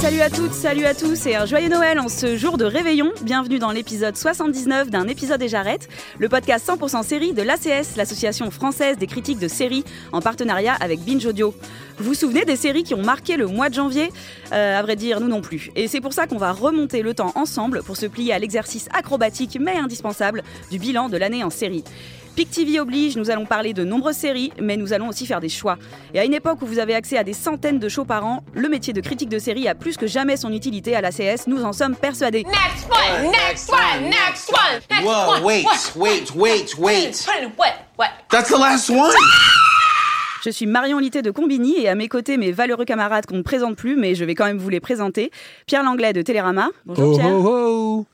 Salut à toutes, salut à tous et un joyeux Noël en ce jour de réveillon. Bienvenue dans l'épisode 79 d'un épisode et j'arrête, le podcast 100% série de l'ACS, l'association française des critiques de séries, en partenariat avec Binge Audio. Vous vous souvenez des séries qui ont marqué le mois de janvier? Euh, À vrai dire, nous non plus. Et c'est pour ça qu'on va remonter le temps ensemble pour se plier à l'exercice acrobatique mais indispensable du bilan de l'année en série. Pic TV oblige, nous allons parler de nombreuses séries, mais nous allons aussi faire des choix. Et à une époque où vous avez accès à des centaines de shows par an, le métier de critique de série a plus que jamais son utilité à la CS, nous en sommes persuadés. Next one, next one, next one, next Whoa, one. wait, wait, wait, wait. What? What? That's the last one. Je suis Marion Litté de Combini et à mes côtés mes valeureux camarades qu'on ne présente plus, mais je vais quand même vous les présenter. Pierre Langlais de Télérama. Bonjour Pierre. oh.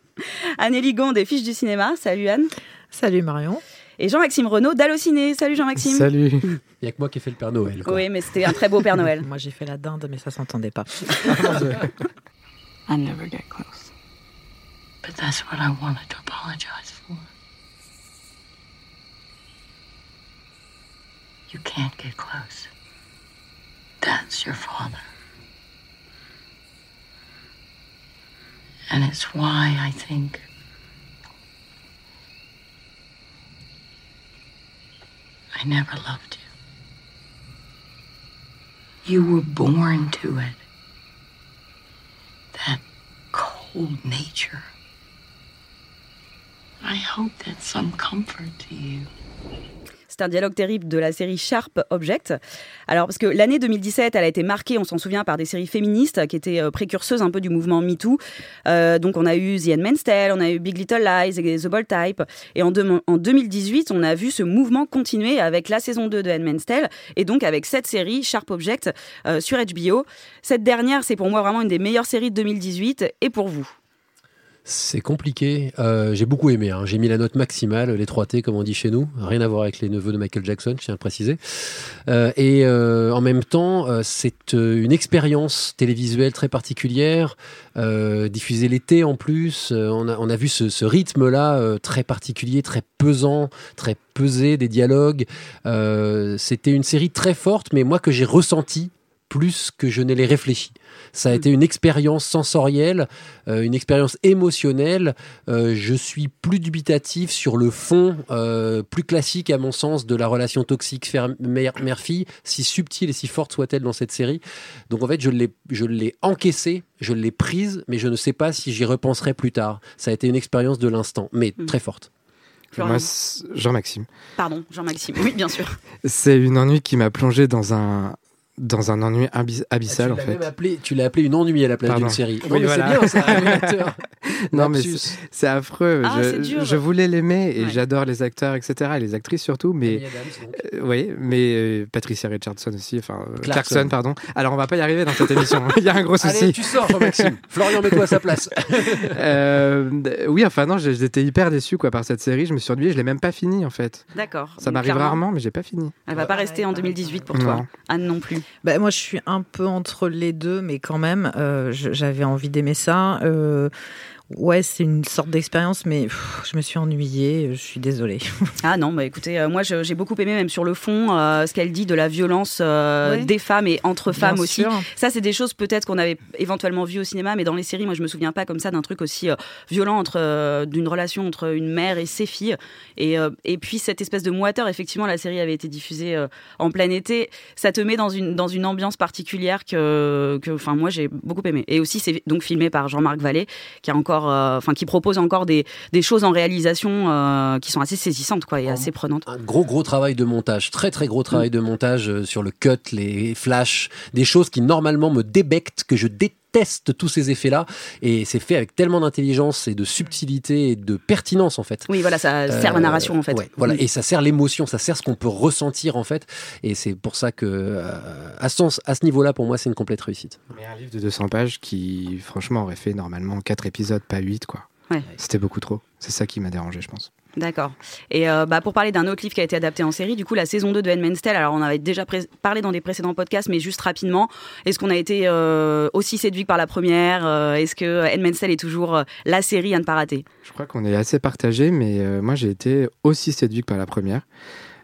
Anne Ligon des Fiches du cinéma. Salut Anne. Salut Marion. Et Jean-Maxime Renaud d'Allociné. Salut Jean-Maxime. Salut. Il n'y a que moi qui ai fait le Père Noël. Quoi. Oui, mais c'était un très beau Père Noël. Moi j'ai fait la dinde, mais ça s'entendait pas. I never get close. But that's what I wanted to apologize for. You can't get close. That's your father. And it's why I think I never loved you. You were born to it. That cold nature. I hope that's some comfort to you. C'est un dialogue terrible de la série Sharp Object. Alors, parce que l'année 2017, elle a été marquée, on s'en souvient, par des séries féministes qui étaient euh, précurseuses un peu du mouvement MeToo. Euh, donc, on a eu The Handmaid's Tale, on a eu Big Little Lies et The Bold Type. Et en, deux- en 2018, on a vu ce mouvement continuer avec la saison 2 de Handmaid's Tale et donc avec cette série Sharp Object euh, sur HBO. Cette dernière, c'est pour moi vraiment une des meilleures séries de 2018 et pour vous? C'est compliqué. Euh, j'ai beaucoup aimé. hein. J'ai mis la note maximale, les 3 T comme on dit chez nous. Rien à voir avec les neveux de Michael Jackson, je tiens à le préciser. Euh, et euh, en même temps, c'est une expérience télévisuelle très particulière, diffusée l'été en plus. On, a, vu ce, ce rythme-là très particulier, très pesant, très pesé, des dialogues. C'était une série très forte, mais moi que j'ai ressenti plus que je ne l'ai réfléchi. Ça a été une expérience sensorielle, euh, une expérience émotionnelle. Euh, je suis plus dubitatif sur le fond, euh, plus classique à mon sens, de la relation toxique mère-fille, si subtile et si forte soit-elle dans cette série. Donc en fait, je l'ai, je l'ai encaissée, je l'ai prise, mais je ne sais pas si j'y repenserai plus tard. Ça a été une expérience de l'instant, mais Mm. très forte. Jean-Maxime. Pardon, Jean-Maxime. Oui, bien sûr. C'est une ennui qui m'a plongé dans un, dans un ennui abys- abyssal, en tu l'as fait. même appelé, tu l'as appelé une ennui à la place d'une série. Oui, Non, mais voilà. c'est bien ça. Non, mais c'est- affreux. Ah, je, c'est dur. je voulais l'aimer et Ouais. j'adore les acteurs, etc. Et les actrices surtout, mais. Amy Adams, donc. Euh, oui, mais euh, Patricia Richardson aussi, enfin euh, Clarkson. Clarkson, pardon. Alors on va pas y arriver dans cette émission. Il y a un gros souci. Allez, tu sors, Jean-Maxime. Florian, mets-toi à sa place. Euh, oui, enfin non, j'étais hyper déçu quoi par cette série. Je me suis ennuyé, je l'ai même pas fini en fait. D'accord. Ça m'arrive rarement, mais j'ai pas fini. Elle va pas rester en 2018 pour toi. Anne non plus. Bah, moi je suis un peu entre les deux, mais quand même, euh, j'avais envie d'aimer ça. Ouais, c'est une sorte d'expérience, mais pff, je me suis ennuyée, je suis désolée. Ah non, bah écoutez, euh, moi j'ai beaucoup aimé même sur le fond euh, ce qu'elle dit de la violence euh, Oui. des femmes et entre femmes aussi. Ça, c'est des choses peut-être qu'on avait éventuellement vues au cinéma, mais dans les séries, moi je me souviens pas comme ça d'un truc aussi violent entre d'une relation entre une mère et ses filles. Et, et puis cette espèce de moiteur, effectivement, la série avait été diffusée en plein été. Ça te met dans une dans une ambiance particulière que que, enfin moi j'ai beaucoup aimé. Et aussi c'est donc filmé par Jean-Marc Vallée, qui a encore, euh, enfin qui propose encore des des choses en réalisation euh, qui sont assez saisissantes quoi et assez prenantes. Un gros gros travail de montage, très très gros travail de montage euh, sur le cut, les flashs, des choses qui normalement me débectent, que je déteste teste tous ces effets-là et c'est fait avec tellement d'intelligence et de subtilité et de pertinence en fait. Oui, voilà, ça sert la Euh, narration en fait. ouais, voilà, Mm. et ça sert l'émotion, ça sert ce qu'on peut ressentir en fait. Et c'est pour ça que euh, à ce, sens- à ce niveau-là, pour moi, c'est une complète réussite. Mais un livre de 200 pages qui, franchement, aurait fait normalement 4 épisodes, pas 8, quoi. Ouais. C'était beaucoup trop. C'est ça qui m'a dérangé, je pense. D'accord. Et euh, bah, pour parler d'un autre livre qui a été adapté en série, du coup, la saison 2 de Handmaid's Tale, alors on avait déjà parlé dans des précédents podcasts, mais juste rapidement, est-ce qu'on a été euh, aussi séduit par la première Euh, Est-ce que Handmaid's Tale est toujours la série à ne pas rater? Je crois qu'on est assez partagé, mais moi j'ai été aussi séduit par la première.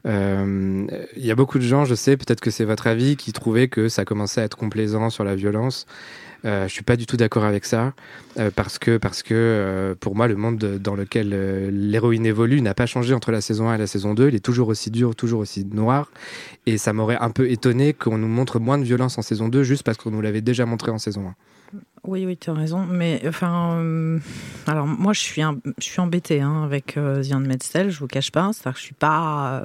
Il y a beaucoup de gens, je sais, peut-être que c'est votre avis, qui trouvaient que ça commençait à être complaisant sur la violence. Euh, je suis pas du tout d'accord avec ça, euh, parce que, parce que euh, pour moi, le monde de- dans lequel l'héroïne évolue n'a pas changé entre la saison 1 et la saison 2. Il est toujours aussi dur, toujours aussi noir. Et ça m'aurait un peu étonné qu'on nous montre moins de violence en saison 2, juste parce qu'on nous l'avait déjà montré en saison 1. Oui, oui, tu as raison. Mais enfin, alors moi, je suis, un, je suis embêtée hein, avec euh, The Handmaid's Tale, je vous cache pas. C'est-à-dire que je suis pas.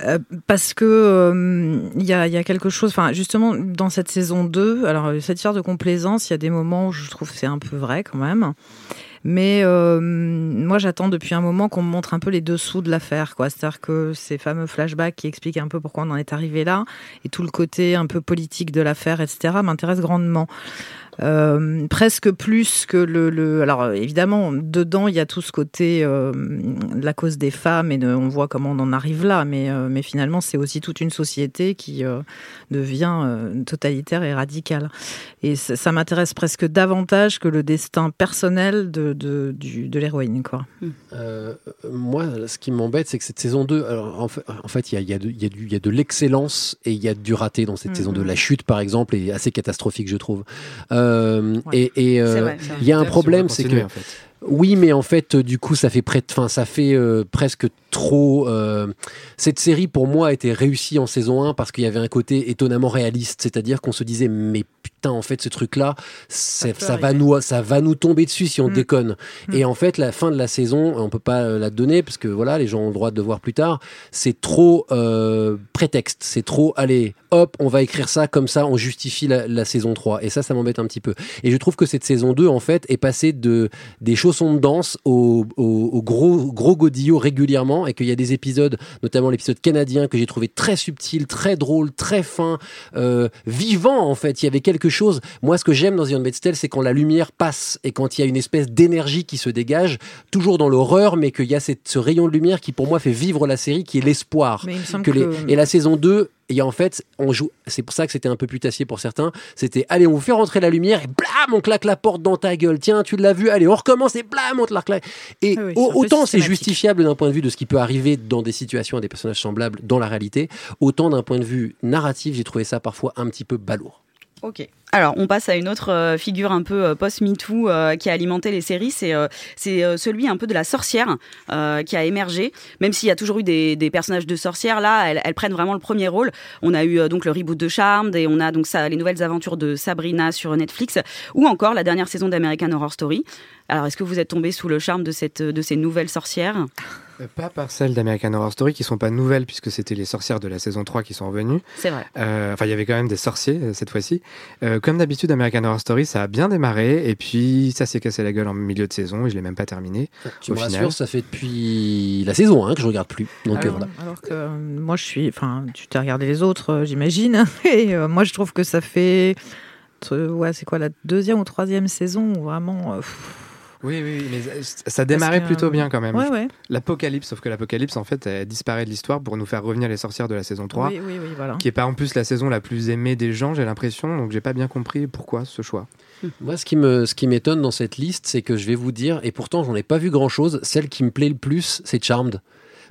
Euh, parce que euh, il y, a, y a quelque chose, enfin justement dans cette saison 2, alors euh, cette histoire de complaisance, il y a des moments où je trouve c'est un peu vrai quand même. Mais euh, moi, j'attends depuis un moment qu'on me montre un peu les dessous de l'affaire, quoi. C'est-à-dire que ces fameux flashbacks qui expliquent un peu pourquoi on en est arrivé là, et tout le côté un peu politique de l'affaire, etc., m'intéresse grandement. Euh, presque plus que le, le- Alors euh, évidemment, dedans, il y a tout ce côté euh, de la cause des femmes et de- on voit comment on en arrive là. Mais, euh, mais finalement, c'est aussi toute une société qui euh, devient euh, totalitaire et radicale. Et ça, ça m'intéresse presque davantage que le destin personnel de, de, du- de l'héroïne, quoi. Euh, moi, ce qui m'embête, c'est que cette saison 2, alors, en fait, en fait, il y a, il y a y a du- il y a de l'excellence et il y a du raté dans cette Mhm. saison 2. La chute, par exemple, est assez catastrophique, je trouve. Euh, Ouais. Et, et, euh, il y a un problème, c'est que en fait. oui, mais en fait, euh, du coup, ça fait près, de- enfin, ça fait euh, presque trop. euh, Cette série, pour moi, a été réussie en saison 1 parce qu'il y avait un côté étonnamment réaliste, c'est-à-dire qu'on se disait, mais putain, en fait, ce truc-là, ça va nous, ça va nous tomber dessus si on Mm. déconne. Mm. Et en fait, la fin de la saison, on peut pas euh, la donner parce que voilà, les gens ont le droit de voir plus tard. C'est trop euh, prétexte, c'est trop. Allez, hop, on va écrire ça comme ça, on justifie la, la saison 3. Et ça, ça m'embête un petit peu. Et je trouve que cette saison 2, en fait, est passée de des chaussons de danse au, au- au gros gros godillot régulièrement, et qu'il y a des épisodes, notamment l'épisode canadien, que j'ai trouvé très subtil, très drôle, très fin, euh, vivant en fait. Il y avait quelque chose. Moi, ce que j'aime dans The Handmaid's Tale, c'est quand la lumière passe et quand il y a une espèce d'énergie qui se dégage, toujours dans l'horreur, mais qu'il y a cette, ce rayon de lumière qui, pour moi, fait vivre la série, qui est l'espoir. Que Et la saison 2, il y a en fait, on joue. C'est pour ça que c'était un peu putassier pour certains. C'était, allez, on vous fait rentrer la lumière et blam, on claque la porte dans ta gueule. Tiens, tu l'as vu. Allez, on recommence et blam, on te la claque. Et Ah oui, autant c'est justifiable d'un point de vue de ce qui peut arriver dans des situations à des personnages semblables dans la réalité, autant d'un point de vue narratif, j'ai trouvé ça parfois un petit peu balourd. Ok. Alors, on passe à une autre euh, figure un peu euh, post-MeToo euh, qui a alimenté les séries. C'est euh, celui un peu de la sorcière euh, qui a émergé. Même s'il y a toujours eu des, des personnages de sorcières, là, elles, elles prennent vraiment le premier rôle. On a eu donc le reboot de Charmed et on a donc ça, les nouvelles aventures de Sabrina sur Netflix ou encore la dernière saison d'American Horror Story. Alors, est-ce que vous êtes tombé sous le charme de, cette, de ces nouvelles sorcières? Pas par celles d'American Horror Story qui sont pas nouvelles puisque c'était les sorcières de la saison 3 qui sont revenues. C'est vrai. Euh, Enfin, il y avait quand même des sorciers cette fois-ci. Euh, comme d'habitude, American Horror Story, ça a bien démarré et puis ça s'est cassé la gueule en milieu de saison et je l'ai même pas terminé. Tu Au me final. rassures, ça fait depuis la saison 1 que je regarde plus. Donc euh, Alors, voilà. alors que euh, moi, je suis. Enfin, tu t'as regardé les autres, euh, j'imagine. Et euh, moi, je trouve que ça fait. Ouais, c'est quoi la deuxième ou troisième saison où vraiment. euh, pff, Oui, oui, mais ça- démarrait que, plutôt euh, bien quand même. Ouais, ouais. L'apocalypse, sauf que l'apocalypse, en fait, elle disparaît de l'histoire pour nous faire revenir les sorcières de la saison 3. Oui, oui, oui, voilà. Qui est pas en plus la saison la plus aimée des gens, j'ai l'impression, donc j'ai pas bien compris pourquoi ce choix. Moi, ce qui me, ce qui m'étonne dans cette liste, c'est que je vais vous dire, et pourtant j'en ai pas vu grand chose, celle qui me plaît le plus, c'est Charmed.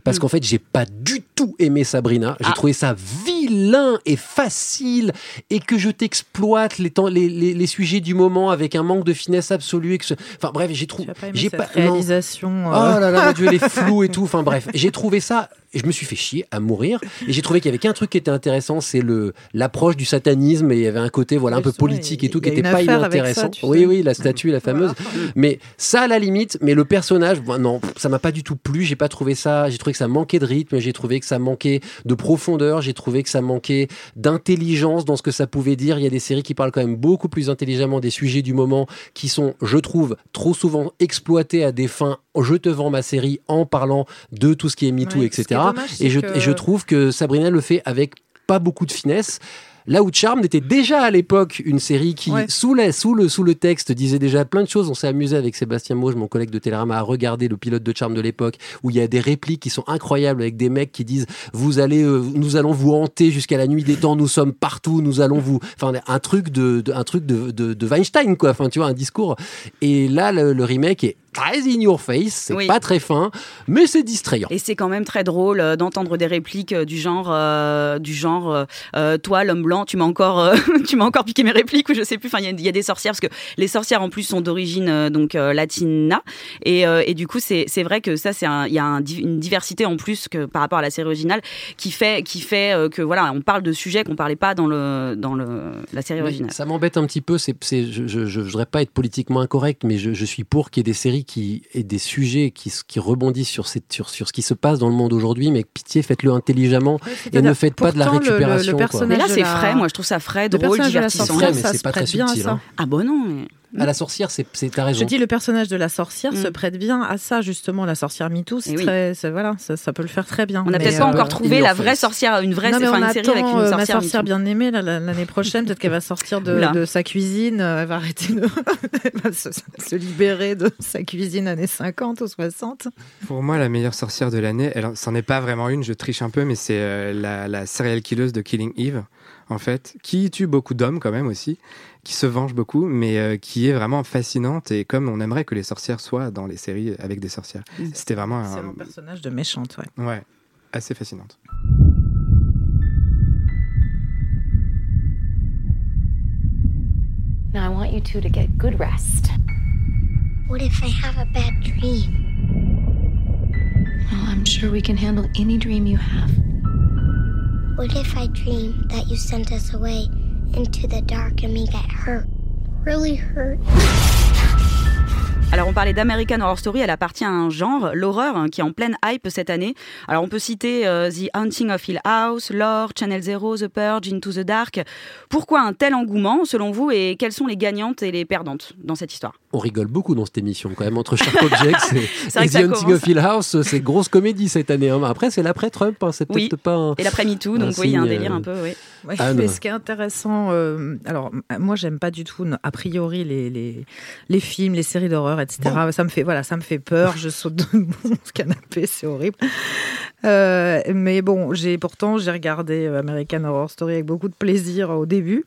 Parce Mm. qu'en fait, j'ai pas du tout aimé Sabrina. J'ai Ah. trouvé ça vilain et facile et que je t'exploite les, temps, les, les, les sujets du moment avec un manque de finesse absolue. Et que ce- Enfin bref, j'ai trouvé. as pas aimé J'ai cette pas. réalisation. Oh euh, là là, mon Dieu, les flous et tout. Enfin bref, j'ai trouvé ça. Et je me suis fait chier à mourir. Et j'ai trouvé qu'il y avait qu'un truc qui était intéressant, c'est le l'approche du satanisme. Et il y avait un côté voilà un peu politique et tout qui y a était une pas ça, inintéressant. oui, oui, la statue, la fameuse. Mais ça, à la limite, mais le personnage, non, ça m'a pas du tout plu. J'ai pas trouvé ça. J'ai trouvé que ça manquait de rythme. J'ai trouvé que ça manquait de profondeur. J'ai trouvé que ça manquait d'intelligence dans ce que ça pouvait dire. Il y a des séries qui parlent quand même beaucoup plus intelligemment des sujets du moment, qui sont, je trouve, trop souvent exploités à des fins. Je te vends ma série en parlant de tout ce qui est MeToo, Ouais, etc. dommage, et, je, que- et je trouve que Sabrina le fait avec pas beaucoup de finesse. Là où Charmed était déjà à l'époque une série qui, Ouais. sous, la- sous, le, sous le texte, disait déjà plein de choses. On s'est amusé avec Sébastien Mauge, mon collègue de Télérama, à regarder le pilote de Charmed de l'époque, où il y a des répliques qui sont incroyables avec des mecs qui disent vous allez, euh, nous allons vous hanter jusqu'à la nuit des temps, nous sommes partout, nous allons vous, enfin un truc de, de- un truc de, de, de Weinstein quoi. Enfin tu vois un discours. Et là le, le remake est très in your face, c'est Oui. pas très fin, mais c'est distrayant. Et c'est quand même très drôle euh, d'entendre des répliques euh, du genre, euh, du genre, euh, toi l'homme blanc, tu m'as encore, euh, tu m'as encore piqué mes répliques ou je sais plus. Enfin, il y a- il y, a des sorcières parce que les sorcières en plus sont d'origine donc latina et, et du coup c'est c'est vrai que ça c'est un- il y a un une diversité en plus que par rapport à la série originale qui fait qui fait que voilà on parle de sujets qu'on parlait pas dans le dans le la série originale. ça m'embête un petit peu. C'est, c'est- je, je, je voudrais pas être politiquement incorrect, mais je, je suis pour qu'il y ait des séries qui et des sujets qui, qui rebondissent sur, cette, sur, sur ce qui se passe dans le monde aujourd'hui. Mais pitié, faites-le intelligemment et ne faites pas de la Pourtant, le- le- le récupération. quoi. personnage Mais là c'est la- frais, moi je trouve ça frais, Le drôle, divertissant. C'est sorcière, mais c'est se pas prête très bien à subtil, ça. hein. Ah bon non. Mais... À la sorcière, c'est, ta Je raison. dis le personnage de la sorcière Mm. se prête bien à ça justement la sorcière MeToo c'est Eh oui. très c'est- voilà ça, ça peut le faire très bien On n'a peut-être pas euh, encore trouvé la vraie sorcière, une vraie non, mais on une série avec une euh, sorcière. ma sorcière bien aimée l'année prochaine peut-être qu'elle va sortir de, sa cuisine euh, elle va arrêter de elle va se, se libérer de sa cuisine années 50 ou 60 Pour moi, la meilleure sorcière de l'année, elle, c'en est pas vraiment une, je triche un peu, mais c'est euh, la, la serial killeuse de Killing Eve, en fait, qui tue beaucoup d'hommes quand même aussi, qui se venge beaucoup, mais euh, qui est vraiment fascinante et comme on aimerait que les sorcières soient dans les séries avec des sorcières. Mm. C'était vraiment c'est un... un personnage de méchante ouais. Ouais, assez fascinante. Now I want you two to get good rest. What if I have a bad dream? Well, I'm sure we can handle any dream you have. What if I dream that you sent us away into the dark and we get hurt? Really hurt? Alors on parlait d'American Horror Story, elle appartient à un genre, l'horreur, hein, qui est en pleine hype cette année. Alors on peut citer euh, The Haunting of Hill House, Lore, Channel Zero, The Purge, Into the Dark. Pourquoi un tel engouement selon vous et quelles sont les gagnantes et les perdantes dans cette histoire? On rigole beaucoup dans cette émission quand même entre Sharp Objects et, et The Hunting of Hill House. C'est grosse comédie cette année. hein. Après, c'est l'après-Trump. hein. C'est Oui. peut-être pas. un- Et l'après-MeToo, donc Un oui, il y a un délire euh, un peu, oui. Ouais, mais ce qui est intéressant, euh, alors moi j'aime pas du tout a priori les, les, les films, les séries d'horreur, etc. Ça me fait voilà, ça me fait peur. Je saute de mon canapé, c'est horrible. Euh, mais bon, j'ai pourtant j'ai regardé euh, American Horror Story avec beaucoup de plaisir au début.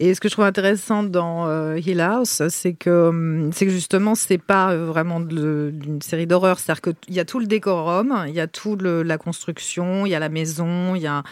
Et ce que je trouve intéressant dans euh, Hill House, c'est que hum, c'est que justement c'est pas euh, vraiment d'une série d'horreur, c'est-à-dire qu'il y a tout le décorum, il y a tout le, la construction, il y a la maison, il y a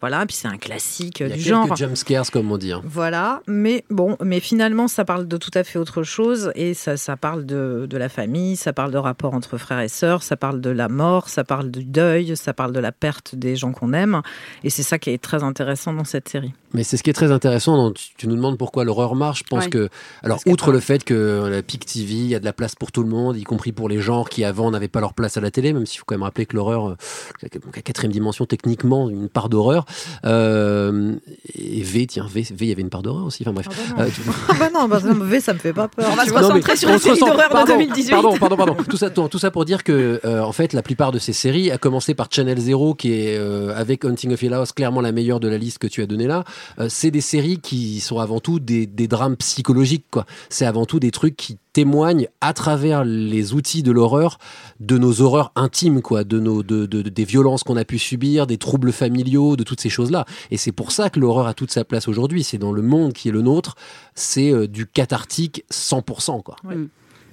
voilà, puis c'est un classique Il y a du quelques genre. jump scares, comme on dit. hein. Voilà, mais bon, mais finalement, ça parle de tout à fait autre chose et ça, ça parle de, de la famille, ça parle de rapport entre frères et sœurs, ça parle de la mort, ça parle du deuil, ça parle de la perte des gens qu'on aime et c'est ça qui est très intéressant dans cette série. Mais c'est ce qui est très intéressant. tu, nous demandes pourquoi l'horreur marche. Je pense Ouais. que, alors, Parce outre le fait que la PIC TV, il y a de la place pour tout le monde, y compris pour les genres qui avant n'avaient pas leur place à la télé, même s'il faut quand même rappeler que l'horreur, euh, la quatrième dimension, techniquement, une part d'horreur. Euh, et V, tiens, V, V, il y avait une part d'horreur aussi. Enfin bref. Euh, tu- Ah bah non, bah, ça me- V, ça me fait pas peur. On va se. Non, concentrer sur on la se série ressent- d'horreur de pardon, 2018. Pardon, pardon, pardon. Tout ça, tout ça pour dire que, euh, en fait, la plupart de ces séries, à commencer par Channel Zero, qui est euh, avec Hunting of Hill House, clairement la meilleure de la liste que tu as donnée là, euh, c'est des séries qui sont avant tout des, des drames psychologiques, quoi. C'est avant tout des trucs qui témoignent à travers les outils de l'horreur de nos horreurs intimes, quoi, de nos, de, de- de- des violences qu'on a pu subir, des troubles familiaux, de toutes ces choses-là. Et c'est pour ça que l'horreur a toute sa place aujourd'hui. C'est dans le monde qui est le nôtre, c'est euh, du cathartique 100%, quoi.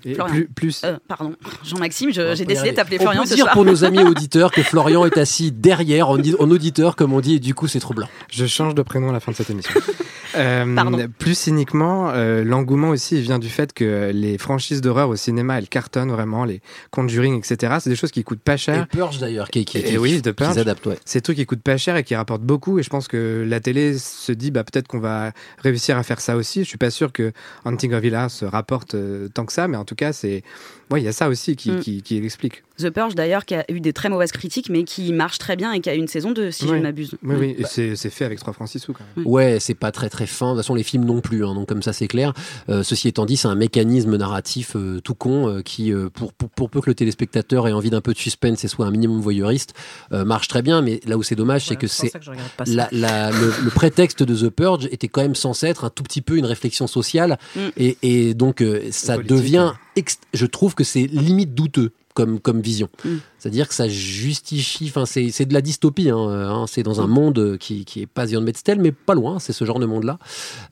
Et Florian. plus, plus, Euh, pardon, Jean-Maxime, je- On j'ai peut décidé de t'appeler On Florian peut ce dire soir. pour nos amis auditeurs que Florian est assis derrière en, en auditeur, comme on dit, et du coup c'est troublant. Je change de prénom à la fin de cette émission. Euh, Pardon. Plus cyniquement, euh, l'engouement aussi vient du fait que les franchises d'horreur au cinéma, elles cartonnent vraiment, les Conjuring, etc. C'est des choses qui coûtent pas Et cher. Purge d'ailleurs, qui, qui, Et qui- oui, de qui Purge. s'adapte, ouais. C'est des trucs qui coûtent pas cher et qui rapportent beaucoup. Et je pense que la télé se dit, bah, peut-être qu'on va réussir à faire ça aussi. Je suis pas sûr que Hunting of Hill House rapporte euh, tant que ça, mais en tout tout cas, c'est. Ouais, il y a ça aussi qui, Mm. qui, qui l'explique. The Purge d'ailleurs qui a eu des très mauvaises critiques mais qui marche très bien et qui a une saison 2 si je Oui. ne m'abuse. Oui, oui, et c'est c'est fait avec 3 francs 6 sous quand même. Ouais, c'est pas très très fin. De toute façon, les films non plus. hein, donc comme ça, c'est clair. Euh, ceci étant dit, c'est un mécanisme narratif euh, tout con euh, qui, euh, pour, pour, pour peu que le téléspectateur ait envie d'un peu de suspense et soit un minimum voyeuriste, euh, marche très bien. Mais là où c'est dommage, c'est Ouais, que c'est la, la- le, le prétexte de The Purge était quand même censé être un tout petit peu une réflexion sociale Mm. et, et donc euh, ça devient, ex- je trouve que c'est limite douteux comme, comme vision. Mm. C'est-à-dire que ça justifie, enfin c'est de la dystopie, hein, hein, c'est dans un monde qui, qui est pas Handmaid's Tale, mais pas loin, c'est ce genre de monde-là.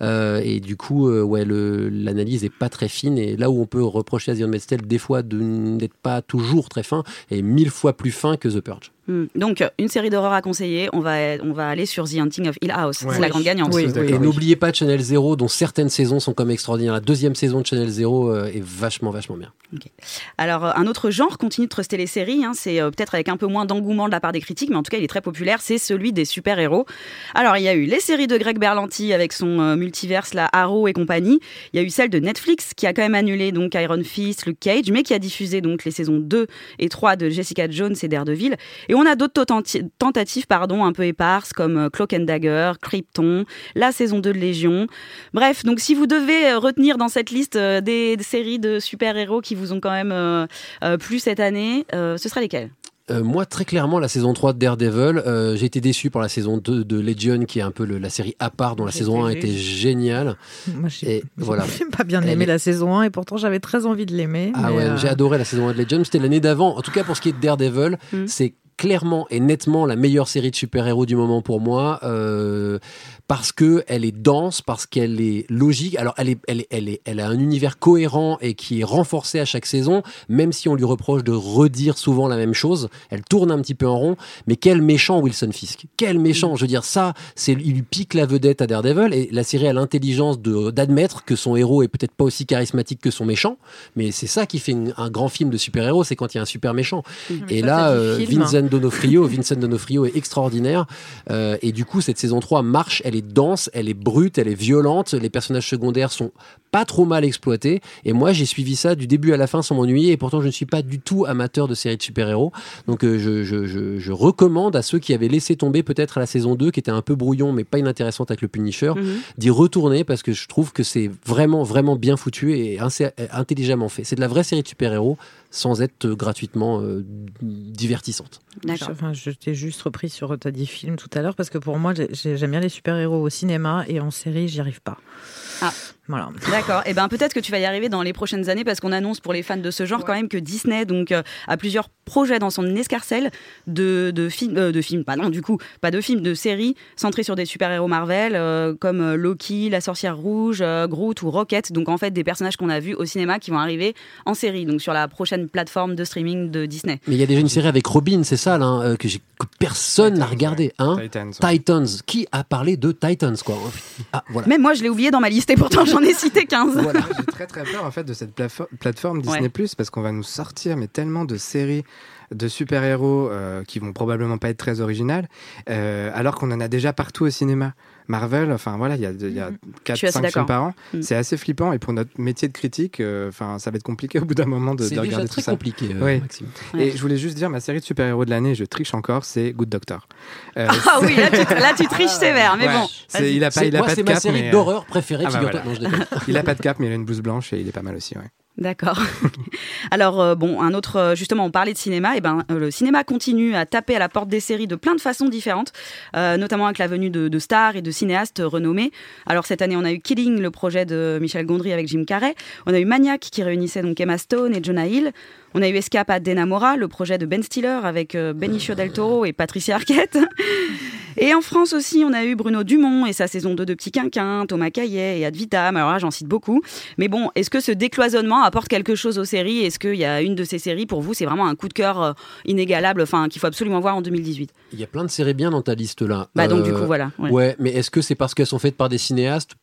Euh, et du coup, euh, ouais, l'analyse est pas très fine. Et là où on peut reprocher à Handmaid's Tale des fois de n'être pas toujours très fin, est mille fois plus fin que The Purge. Hmm. Donc une série d'horreur à conseiller, on va, on va aller sur The Hunting of Hill House. Ouais. C'est la grande gagnante. Oui, D'accord, oui, Et oui. n'oubliez pas Channel Zero, dont certaines saisons sont comme extraordinaires. La deuxième saison de Channel Zero euh, est vachement, vachement bien. Alors, euh, un autre genre continue de truster les séries, hein, c'est euh, peut-être avec un peu moins d'engouement de la part des critiques, mais en tout cas, il est très populaire, c'est celui des super-héros. Alors, il y a eu les séries de Greg Berlanti avec son euh, multiverse, la Arrow et compagnie. Il y a eu celle de Netflix qui a quand même annulé donc Iron Fist, Luke Cage, mais qui a diffusé donc les saisons 2 et 3 de Jessica Jones et Daredevil. Et on a d'autres tentati- tentatives pardon, un peu éparses comme euh, Cloak and Dagger, Krypton, la saison 2 de Légion. Bref, donc si vous devez euh, retenir dans cette liste euh, des, des séries de super-héros qui vous ont quand même euh, euh, plu cette année, euh, ce sera lesquelles? Euh, moi, très clairement, la saison 3 de Daredevil, euh, j'ai été déçu par la saison 2 de Legion, qui est un peu le- la série à part, dont la saison 1 été était géniale. Moi, j'ai voilà. pas bien aimé est- la saison 1 et pourtant j'avais très envie de l'aimer. Ah ouais, euh, j'ai adoré la saison 1 de Legend. C'était l'année d'avant. En tout cas, pour ce qui est de Daredevil, Mm. c'est clairement et nettement la meilleure série de super-héros du moment pour moi. euh, parce que elle est dense, parce qu'elle est logique. Alors, elle, est, elle, est, elle, est, elle a un univers cohérent et qui est renforcé à chaque saison, même si on lui reproche de redire souvent la même chose. Elle tourne un petit peu en rond. Mais quel méchant Wilson Fisk Quel méchant Je veux dire, ça, c'est il lui pique la vedette à Daredevil et la série a l'intelligence de- d'admettre que son héros est peut-être pas aussi charismatique que son méchant. Mais c'est ça qui fait une- un grand film de super-héros, c'est quand il y a un super méchant. Et ça, là, euh. Vincent D'Onofrio, Vincent D'Onofrio est extraordinaire. Euh, et du coup, cette saison 3 marche, elle est dense, elle est brute, elle est violente. Les personnages secondaires sont pas trop mal exploités. Et moi, j'ai suivi ça du début à la fin sans m'ennuyer. Et pourtant, je ne suis pas du tout amateur de séries de super-héros. Donc, euh, je, je- je- je recommande à ceux qui avaient laissé tomber peut-être à la saison 2, qui était un peu brouillon, mais pas inintéressante avec le Punisher, Mhm. d'y retourner parce que je trouve que c'est vraiment, vraiment bien foutu et assez- intelligemment fait. C'est de la vraie série de super-héros sans être euh, gratuitement euh, divertissante. D'accord. Enfin, je t'ai juste repris sur ta dit film tout à l'heure parce que pour moi, j'ai- j'ai- j'aime bien les super-héros au cinéma et en série, j'y arrive pas. Ah. Voilà. D'accord. Et ben peut-être que tu vas y arriver dans les prochaines années parce qu'on annonce pour les fans de ce genre quand même que Disney donc euh, a plusieurs projets dans son escarcelle de, de films, euh, de films, pas non du coup, pas de films, de séries centrées sur des super-héros Marvel euh, comme euh, Loki, la Sorcière Rouge, euh, Groot ou Rocket. Donc en fait des personnages qu'on a vus au cinéma qui vont arriver en série, donc sur la prochaine plateforme de streaming de Disney. Mais il y a déjà une série avec Robin, c'est ça, là, hein, que, personne n'a regardé. Hein Titans. ouais. Titans. Qui a parlé de Titans, quoi Ah, voilà. Même moi je l'ai oublié dans ma liste et pourtant j'en ai cité 15. Voilà. J'ai très très peur en fait de cette plateforme Disney Plus parce qu'on va nous sortir mais tellement de séries de super-héros euh, qui vont probablement pas être très originales euh, alors qu'on en a déjà partout au cinéma. Marvel, enfin voilà, il y a, y a Mhm. Je suis 4 assez 5 d'accord. films par an. Mhm. C'est assez flippant et pour notre métier de critique, euh, enfin ça va être compliqué au bout d'un moment de, C'est de déjà regarder très tout ça. compliqué, euh, Oui. Maxime. Ouais. Et je voulais juste dire ma série de super-héros de l'année, je triche encore, c'est Good Doctor. Euh, Ah oui, là tu, là, tu triches sévère, mais ouais, bon. c'est- il a pas, C'est- il a moi, pas c'est de ma cap, série mais, euh, d'horreur préférée, ah bah figure-toi. voilà. Non, je déconne. il a pas de cap, mais il a une blouse blanche et il est pas mal aussi. Ouais. D'accord. Alors euh, bon, un autre, euh, justement, on parlait de cinéma. Et ben, euh, le cinéma continue à taper à la porte des séries de plein de façons différentes, notamment avec la venue de, de stars et de cinéastes renommés. Alors cette année, on a eu Killing, le projet de Michel Gondry avec Jim Carrey. On a eu Maniac qui réunissait donc Emma Stone et Jonah Hill. On a eu Escape à Denamora, le projet de Ben Stiller avec euh, Benicio del Toro et Patricia Arquette. Et en France aussi, on a eu Bruno Dumont et sa saison 2 de Petit Quinquin, Thomas Caillet et Ad Vitam. Alors là, j'en cite beaucoup. Mais bon, est-ce que ce décloisonnement apporte quelque chose aux séries? Est-ce qu'il y a une de ces séries, pour vous, c'est vraiment un coup de cœur euh, inégalable, enfin, qu'il faut absolument voir en 2018 Il y a plein de séries bien dans ta liste là. Bah donc, du Euh, coup, voilà. ouais. Ouais. mais est-ce que c'est parce qu'elles sont faites par des cinéastes?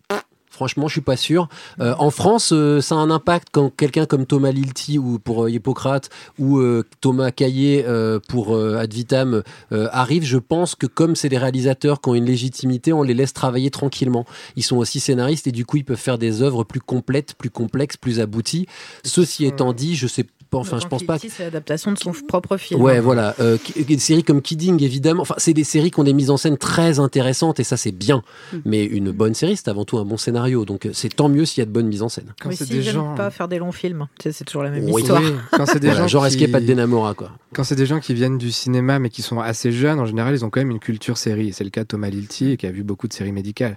Franchement, je suis pas sûr. Euh, en France, euh, ça a un impact quand quelqu'un comme Thomas Lilti ou pour euh, Hippocrate ou Thomas Caillé pour Ad Vitam arrive. Je pense que comme c'est des réalisateurs qui ont une légitimité, on les laisse travailler tranquillement. Ils sont aussi scénaristes et du coup, ils peuvent faire des œuvres plus complètes, plus complexes, plus abouties. Ceci étant dit, je sais pas. Enfin, je pense pas. C'est l'adaptation de son propre film. Ouais, voilà. Euh, qui- des séries comme Kidding, évidemment. Enfin, c'est des séries qui ont des mises en scène très intéressantes et ça, c'est bien. Mm. Mais une bonne série, c'est avant tout un bon scénario. Donc, euh, c'est tant mieux s'il y a de bonnes mises en scène. Quand Oui, c'est si des gens- pas faire des longs films. C'est toujours la même Oui. histoire. Oui, quand c'est des Voilà, gens genre, est-ce qu'il n'y a pas de qui- Denamora, quoi Quand c'est des gens qui viennent du cinéma mais qui sont assez jeunes, en général, ils ont quand même une culture série. C'est le cas de Thomas Lilti qui a vu beaucoup de séries médicales.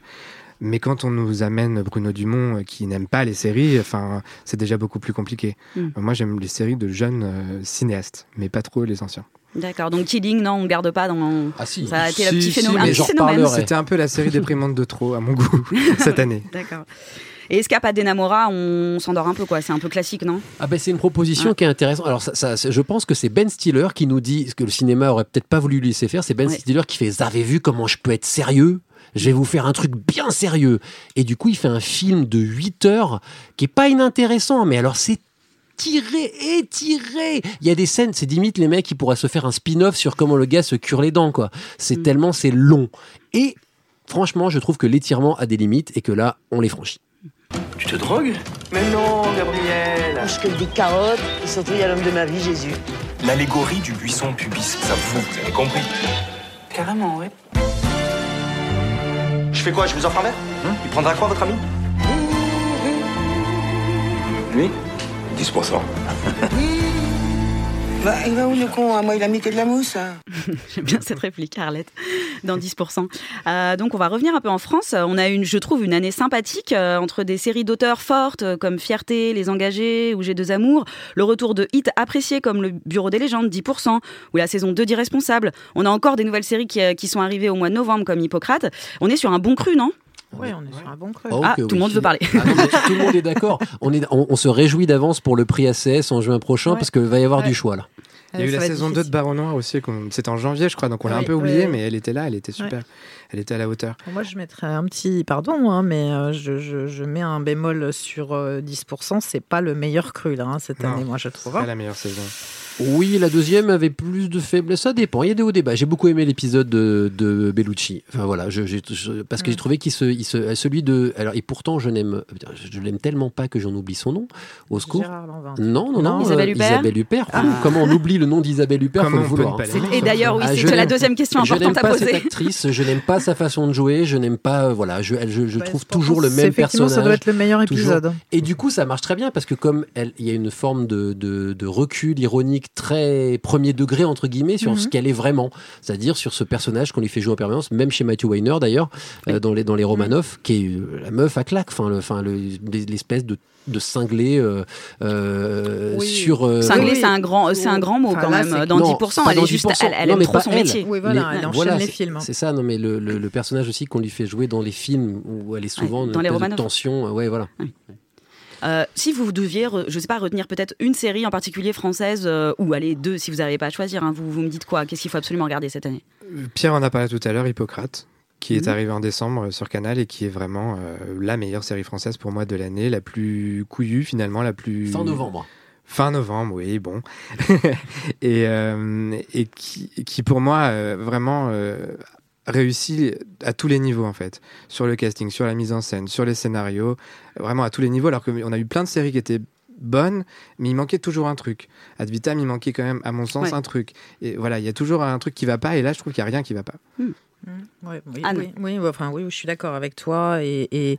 Mais quand on nous amène Bruno Dumont euh, qui n'aime pas les séries, enfin, c'est déjà beaucoup plus compliqué. Mm. Euh, Moi, j'aime les séries de jeunes euh, cinéastes, mais pas trop les anciens. D'accord, donc Killing, non, on garde pas dans. Ah si. Ça a été le Si, petit si, phénomène. mais un petit j'en phénomène. reparlerai. C'était un peu la série déprimante de trop, à mon goût, cette année. D'accord. Et Escape à Denamora, on s'endort un peu, quoi. C'est un peu classique, non? Ah ben c'est une proposition qui est intéressante. Alors ça, ça- c'est- je pense que c'est Ben Stiller qui nous dit ce que le cinéma aurait peut-être pas voulu lui laisser faire. C'est Ben Ouais. Stiller qui fait Vous avez vu comment je peux être sérieux? Je vais vous faire un truc bien sérieux. Et du coup, il fait un film de 8 heures qui est pas inintéressant, mais alors c'est tiré, étiré. Il y a des scènes, c'est limite les mecs qui pourraient se faire un spin-off sur comment le gars se cure les dents, quoi. C'est Mm. tellement c'est long. Et franchement, je trouve que l'étirement a des limites et que là, on les franchit. Tu te drogues? Mais non, Gabriel mange que des carottes et surtout il y a l'homme de ma vie, Jésus. L'allégorie du buisson pubis, ça vous, vous avez compris? Carrément, ouais. Fais quoi Je vous offre un verre Il prendra quoi, votre ami Lui 10%. Bah, il va où le con hein Moi, il a mis que de la mousse. J'aime bien cette réplique, Arlette, dans 10%. Euh, donc, on va revenir un peu en France. On a une, je trouve, une année sympathique euh, entre des séries d'auteurs fortes euh, comme Fierté, Les Engagés ou J'ai deux amours, le retour de hits appréciés comme Le Bureau des légendes, 10%, ou la saison 2 d'Irresponsable. On a encore des nouvelles séries qui, euh, qui sont arrivées au mois de novembre comme Hippocrate. On est sur un bon cru, non? Oui, on est sur un bon creux. Oh, Ah, tout le oui. monde veut parler. Ah non, mais tout le monde est d'accord. On, est, on, on se réjouit d'avance pour le prix ACS en juin prochain Ouais. parce qu'il va y avoir Ouais. du choix là. Il y a eu la saison 2 de. Baron Noir aussi, c'était en janvier, je crois, donc on l'a Oui, un peu oublié, oui. mais elle était là, elle était super. Elle était à la hauteur. Moi, je mettrais un petit, pardon, hein, mais euh, je, je- je mets un bémol sur euh, 10%. C'est pas le meilleur cru là, hein, cette Non, année, moi, je trouve. C'est pas la meilleure saison. Oui, la deuxième avait plus de faiblesse. Ça dépend. Il y a des hauts débats. J'ai beaucoup aimé l'épisode de, de Bellucci. Enfin voilà, je, je- parce que j'ai trouvé qu'il se, il se, celui de. Alors et pourtant je n'aime, je l'aime tellement pas que j'en oublie son nom. Au secours. Non, non, non. Isabelle euh, Huppert Isabelle Huppert. Ah. Comment on oublie le nom d'Isabelle Huppert Comment Faut on le peut vouloir. hein. Et d'ailleurs, oui, Ah, je c'est la n'aime- deuxième question Je n'aime importante à pas cette poser. actrice, je n'aime pas sa façon de jouer, je n'aime pas, euh, voilà, je, elle- je, je Bah, trouve c'est pour toujours ça, le même effectivement, personnage. ça doit être le meilleur toujours. épisode. Et du coup, ça marche très bien parce que comme elle- il y a une forme de, de, de recul ironique très premier degré entre guillemets sur Mhm. ce qu'elle est vraiment, c'est-à-dire sur ce personnage qu'on lui fait jouer en permanence, même chez Matthew Weiner d'ailleurs, euh, dans les dans les Romanov, qui est euh, la meuf à claque, enfin le, enfin le- l'espèce de de cinglé euh, euh, Oui. sur euh, c'est un grand, c'est un grand mot Enfin, quand là, même. Dans Non, 10%, pas elle dans est juste, 10%. elle, elle Non, aime trop son elle. métier. Oui, voilà, Mais- elle enchaîne voilà, les c'est- films. C'est ça, non mais le, le- le personnage aussi qu'on lui fait jouer dans les films où elle est souvent Ouais, une dans les de Romanov. tension, ouais voilà. Euh, si vous deviez, je sais pas, retenir peut-être une série en particulier française, euh, ou allez, deux si vous n'arrivez pas à choisir, hein, vous, vous me dites quoi Qu'est-ce qu'il faut absolument regarder cette année? Pierre en a parlé tout à l'heure, Hippocrate, qui est Mhm. arrivé en décembre euh, sur Canal et qui est vraiment euh, la meilleure série française pour moi de l'année, la plus couillue finalement, la plus... Fin novembre. Fin novembre, oui, bon. et, euh, et qui, qui, pour moi, euh, vraiment réussit à tous les niveaux, en fait. Sur le casting, sur la mise en scène, sur les scénarios, vraiment à tous les niveaux, alors qu'on a eu plein de séries qui étaient bonnes, mais il manquait toujours un truc. Ad Vitam, il manquait quand même, à mon sens, Ouais. un truc. Et voilà, il y a toujours un truc qui va pas, et là, je trouve qu'il n'y a rien qui va pas. Mmh, ouais, oui, Anne. oui, oui, enfin, oui, je suis d'accord avec toi. Et, et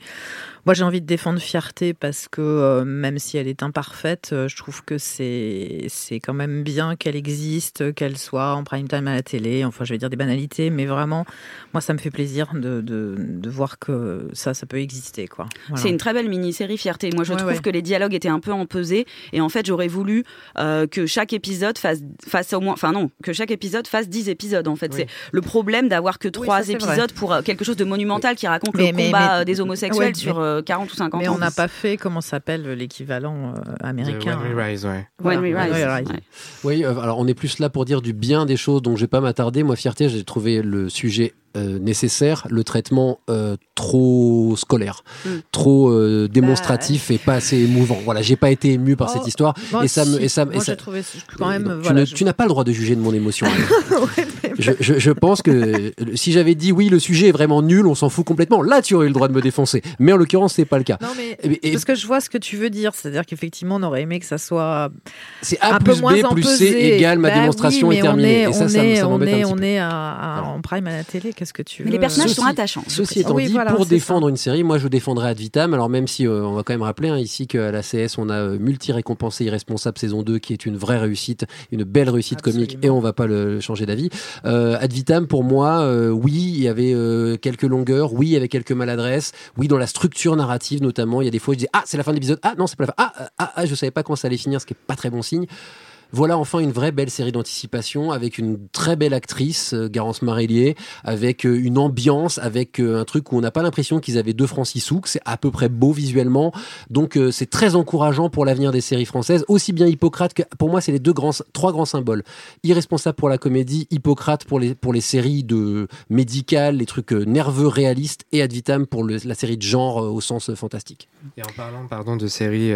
moi, j'ai envie de défendre Fierté parce que euh, même si elle est imparfaite, euh, je trouve que c'est c'est quand même bien qu'elle existe, qu'elle soit en prime time à la télé. Enfin, je vais dire des banalités, mais vraiment, moi, ça me fait plaisir de, de, de voir que ça, ça peut exister. quoi. Voilà. C'est une très belle mini-série Fierté. Moi, je Ouais, trouve ouais. que les dialogues étaient un peu empesés. Et en fait, j'aurais voulu euh, que chaque épisode fasse, fasse au moins. Enfin, non, que chaque épisode fasse 10 épisodes. En fait, Oui. c'est le problème d'avoir que que trois épisodes pour euh, quelque chose de monumental qui raconte Mais- le mais- combat mais- euh, des homosexuels Ouais, sur mais- euh, 40 ou 50 Mais ans. on n'a pas fait, comment s'appelle l'équivalent euh, américain When We Rise, ouais. When We Voilà, Rise, When We Rise. ouais. Oui, euh, alors on est plus là pour dire du bien des choses, donc je vais pas m'attarder. Moi, fierté, j'ai trouvé le sujet euh, nécessaire, le traitement euh, trop scolaire, Mm. trop euh, démonstratif et pas assez émouvant. Voilà, j'ai pas été ému par Oh, cette histoire moi, et ça me et ça Moi, et ça- j'ai trouvé quand même. Tu voilà, ne- je- tu n'as pas le droit de juger de mon émotion. Anne. Je, je- je pense que euh, si j'avais dit oui, le sujet est vraiment nul, on s'en fout complètement. Là, tu aurais eu le droit de me défoncer. Mais en l'occurrence, c'est pas le cas. Non, mais Et- et- parce que je vois ce que tu veux dire, c'est-à-dire qu'effectivement, on aurait aimé que ça soit C'est A un peu plus moins B plus C égale ma Bah démonstration oui, est on terminée. est- et ça, on ça, est- ça on m'embête un est, petit on peu. est à- à- en prime à la télé. Qu'est-ce que tu veux Mais les personnages Ceci- sont attachants. Ceci étant Oui, dit, voilà, pour défendre une série, moi je défendrai Ad Vitam. Alors même si euh, on va quand même rappeler hein, ici qu'à la CS on a euh, multi-récompensé Irresponsable saison 2 qui est une vraie réussite, une belle réussite comique et on va pas le changer d'avis. Euh, Ad Vitam pour moi, euh, oui, il y avait euh, quelques longueurs, oui, il y avait quelques maladresses, oui, dans la structure narrative notamment, il y a des fois je dis ah c'est la fin de l'épisode, ah non c'est pas la fin, ah, ah, ah, ah, je savais pas quand ça allait finir, ce qui est pas très bon signe. Voilà enfin une vraie belle série d'anticipation avec une très belle actrice, euh, Garance Marélier, avec euh, une ambiance, avec euh, un truc où on n'a pas l'impression qu'ils avaient deux sous, que c'est à peu près beau visuellement. Donc c'est très encourageant pour l'avenir des séries françaises, aussi bien Hippocrate que pour moi c'est les deux grands, trois grands symboles. Irresponsable pour la comédie, Hippocrate pour les pour les séries de médicales, les trucs nerveux réalistes, et Ad Vitam pour la série de genre au sens fantastique. Et en parlant pardon, de séries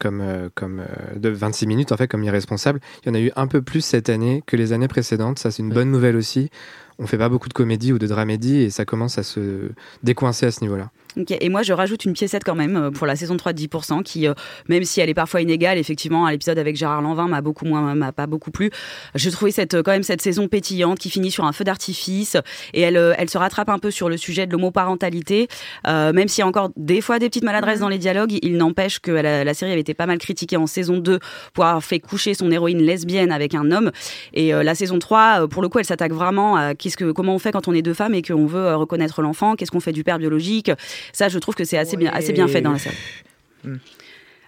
comme, comme euh, de 26 minutes, en fait, Irresponsable, il y en a eu un peu plus cette année que les années précédentes. Ça, c'est une bonne nouvelle aussi. On fait pas beaucoup de comédie ou de dramédie et ça commence à se décoincer à ce niveau-là. Et moi, je rajoute une piécette quand même euh, pour la saison 3 de 10%, qui, euh, même si elle est parfois inégale, effectivement, à l'épisode avec Gérard Lanvin m'a beaucoup moins, m'a pas beaucoup plu. Je trouvais cette, euh, quand même cette saison pétillante qui finit sur un feu d'artifice et elle, elle se rattrape un peu sur le sujet de l'homoparentalité, euh, même s'il y a encore des fois des petites maladresses dans les dialogues, il n'empêche que la, la série avait été pas mal critiquée en saison 2 pour avoir fait coucher son héroïne lesbienne avec un homme. Et euh, la saison 3, euh, pour le coup, elle s'attaque vraiment à qu'est-ce que, comment on fait quand on est deux femmes et qu'on veut reconnaître l'enfant, qu'est-ce qu'on fait du père biologique. Ça, je trouve que c'est assez, bien, assez bien fait dans la série. Hmm.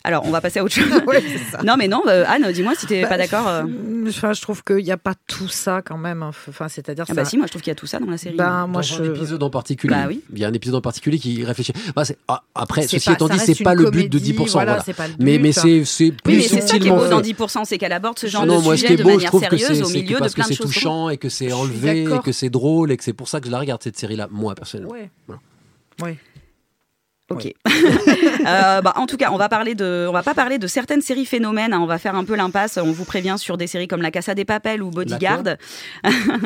Alors, on va passer à autre chose. Ouais, c'est ça. non, mais non, euh, Anne, dis-moi si t'es Bah, pas d'accord. euh. Enfin, je trouve qu'il n'y a pas tout ça quand même. hein. Enfin, c'est-à-dire Ah bah ça- si, moi je trouve qu'il y a tout ça dans la série. Ben, moi, Dans je. un épisode en particulier. Bah oui. Il y a un épisode en particulier qui réfléchit. Bah, c'est- ah, après, C'est ceci pas- étant dit, c'est pas le but de comédie, 10%. voilà, voilà. c'est pas le mais, but, mais c'est c'est plus Oui, mais c'est ça qui est beau fait. dans 10%, c'est qu'elle aborde ce genre non, de moi, ce sujet qui est de beau, je manière trouve que sérieuse c'est au c'est milieu de parce que plein de c'est choses. touchant et que c'est enlevé et que c'est drôle et que c'est pour ça que je la regarde cette série-là, moi personnellement. Ouais. Ouais. Ok. Euh, bah, en tout cas, on va parler de, on va pas parler de certaines séries phénomènes. hein, on va faire un peu l'impasse. On vous prévient sur des séries comme La Casa des Papel ou Bodyguard.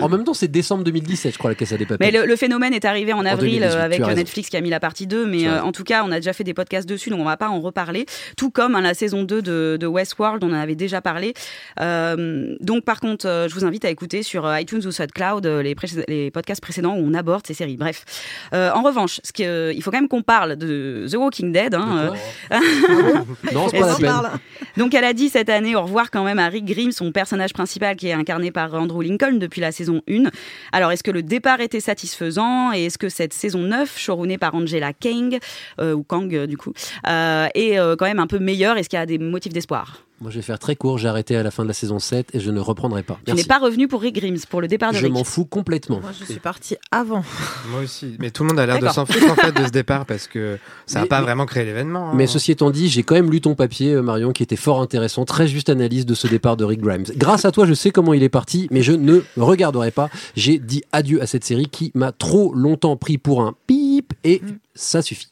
en même temps, c'est décembre 2017, je crois, la Casa des Papels. Mais le, le phénomène est arrivé en avril 2018, euh, avec. Netflix qui a mis la partie 2, mais euh, en tout cas, on a déjà fait des podcasts dessus, donc on va pas en reparler. Tout comme hein, la saison 2 de, de Westworld, on en avait déjà parlé. Euh, donc par contre, je vous invite à écouter sur iTunes ou SoundCloud les, podcasts précédents où on aborde ces séries. Bref. En revanche, ce que, il faut quand même qu'on parle de The Walking Dead. hein, euh, Non, c'est pas la peine. donc elle a dit cette année au revoir quand même à Rick Grimm, son personnage principal qui est incarné par Andrew Lincoln depuis la saison 1. Alors est-ce que le départ était satisfaisant? Et est-ce que cette saison 9, showrunnée par Angela Kang, euh, ou Kang euh, du coup, est quand même un peu meilleure? Est-ce qu'il y a des motifs d'espoir? Moi, je vais faire très court. J'ai arrêté à la fin de la saison 7 et je ne reprendrai pas. Tu n'es pas revenu pour Rick Grimm, pour le départ de Je m'en fous complètement. Moi, je suis partie avant. Moi aussi. Mais tout le monde a l'air de s'en foutre en fait de ce départ parce que ça n'a pas mais- vraiment créé l'événement. hein. Mais ceci étant dit, j'ai quand même lu ton papier, euh, Marion, qui était fort intéressant. Très juste analyse de ce départ de Rick Grimes. Grâce à toi, je sais comment il est parti, mais je ne regarderai pas. J'ai dit adieu à cette série qui m'a trop longtemps pris pour un pip et ça suffit.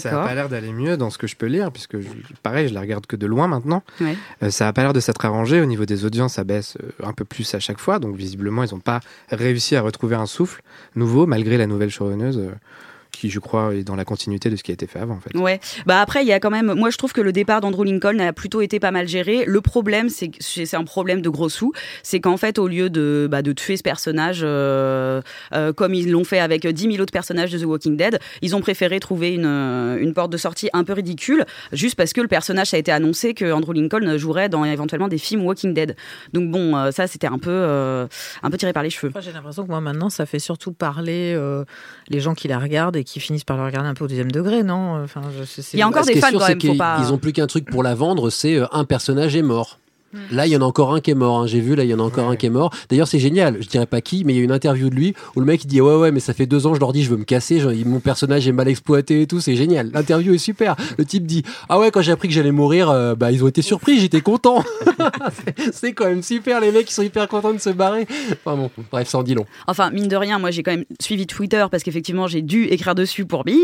Ça n'a pas l'air d'aller mieux dans ce que je peux lire, puisque je- pareil, je la regarde que de loin maintenant. Ouais. Euh, ça n'a pas l'air de s'être arrangé. Au niveau des audiences, ça baisse euh, un peu plus à chaque fois. Donc visiblement, ils n'ont pas réussi à retrouver un souffle nouveau, malgré la nouvelle showrunneuse, euh, qui, je crois, est dans la continuité de ce qui a été fait avant. En fait. Ouais. Bah après, il y a quand même. Moi, je trouve que le départ d'Andrew Lincoln a plutôt été pas mal géré. Le problème, c'est que c'est un problème de gros sous. C'est qu'en fait, au lieu de bah, de tuer ce personnage euh, euh, comme ils l'ont fait avec 10 000 autres personnages de The Walking Dead, ils ont préféré trouver une euh, une porte de sortie un peu ridicule, juste parce que le personnage ça a été annoncé que Andrew Lincoln jouerait dans éventuellement des films Walking Dead. Donc bon, euh, ça c'était un peu euh, un peu tiré par les cheveux. Moi, J'ai l'impression que moi maintenant, ça fait surtout parler euh, les gens qui la regardent et qui finissent par la regarder un peu au deuxième degré, non? Enfin, je Il y a encore des fans quand même, faut pas- Ils ont plus qu'un truc pour la vendre, c'est euh, un personnage est mort. Là, il y en a encore un qui est mort. hein. J'ai vu, là, il y en a encore un qui est mort. D'ailleurs, c'est génial. Je dirais pas qui, mais il y a une interview de lui où le mec il dit Ouais, ouais, mais ça fait deux ans, je leur dis, je veux me casser. genre, mon personnage est mal exploité et tout. C'est génial. L'interview est super. Le type dit Ah ouais, quand j'ai appris que j'allais mourir, euh, bah, ils ont été surpris. J'étais content. C'est- quand même super. Les mecs, ils sont hyper contents de se barrer. Enfin bon, bref, ça en dit long. Enfin, mine de rien, moi j'ai quand même suivi Twitter parce qu'effectivement j'ai dû écrire dessus pour Binge.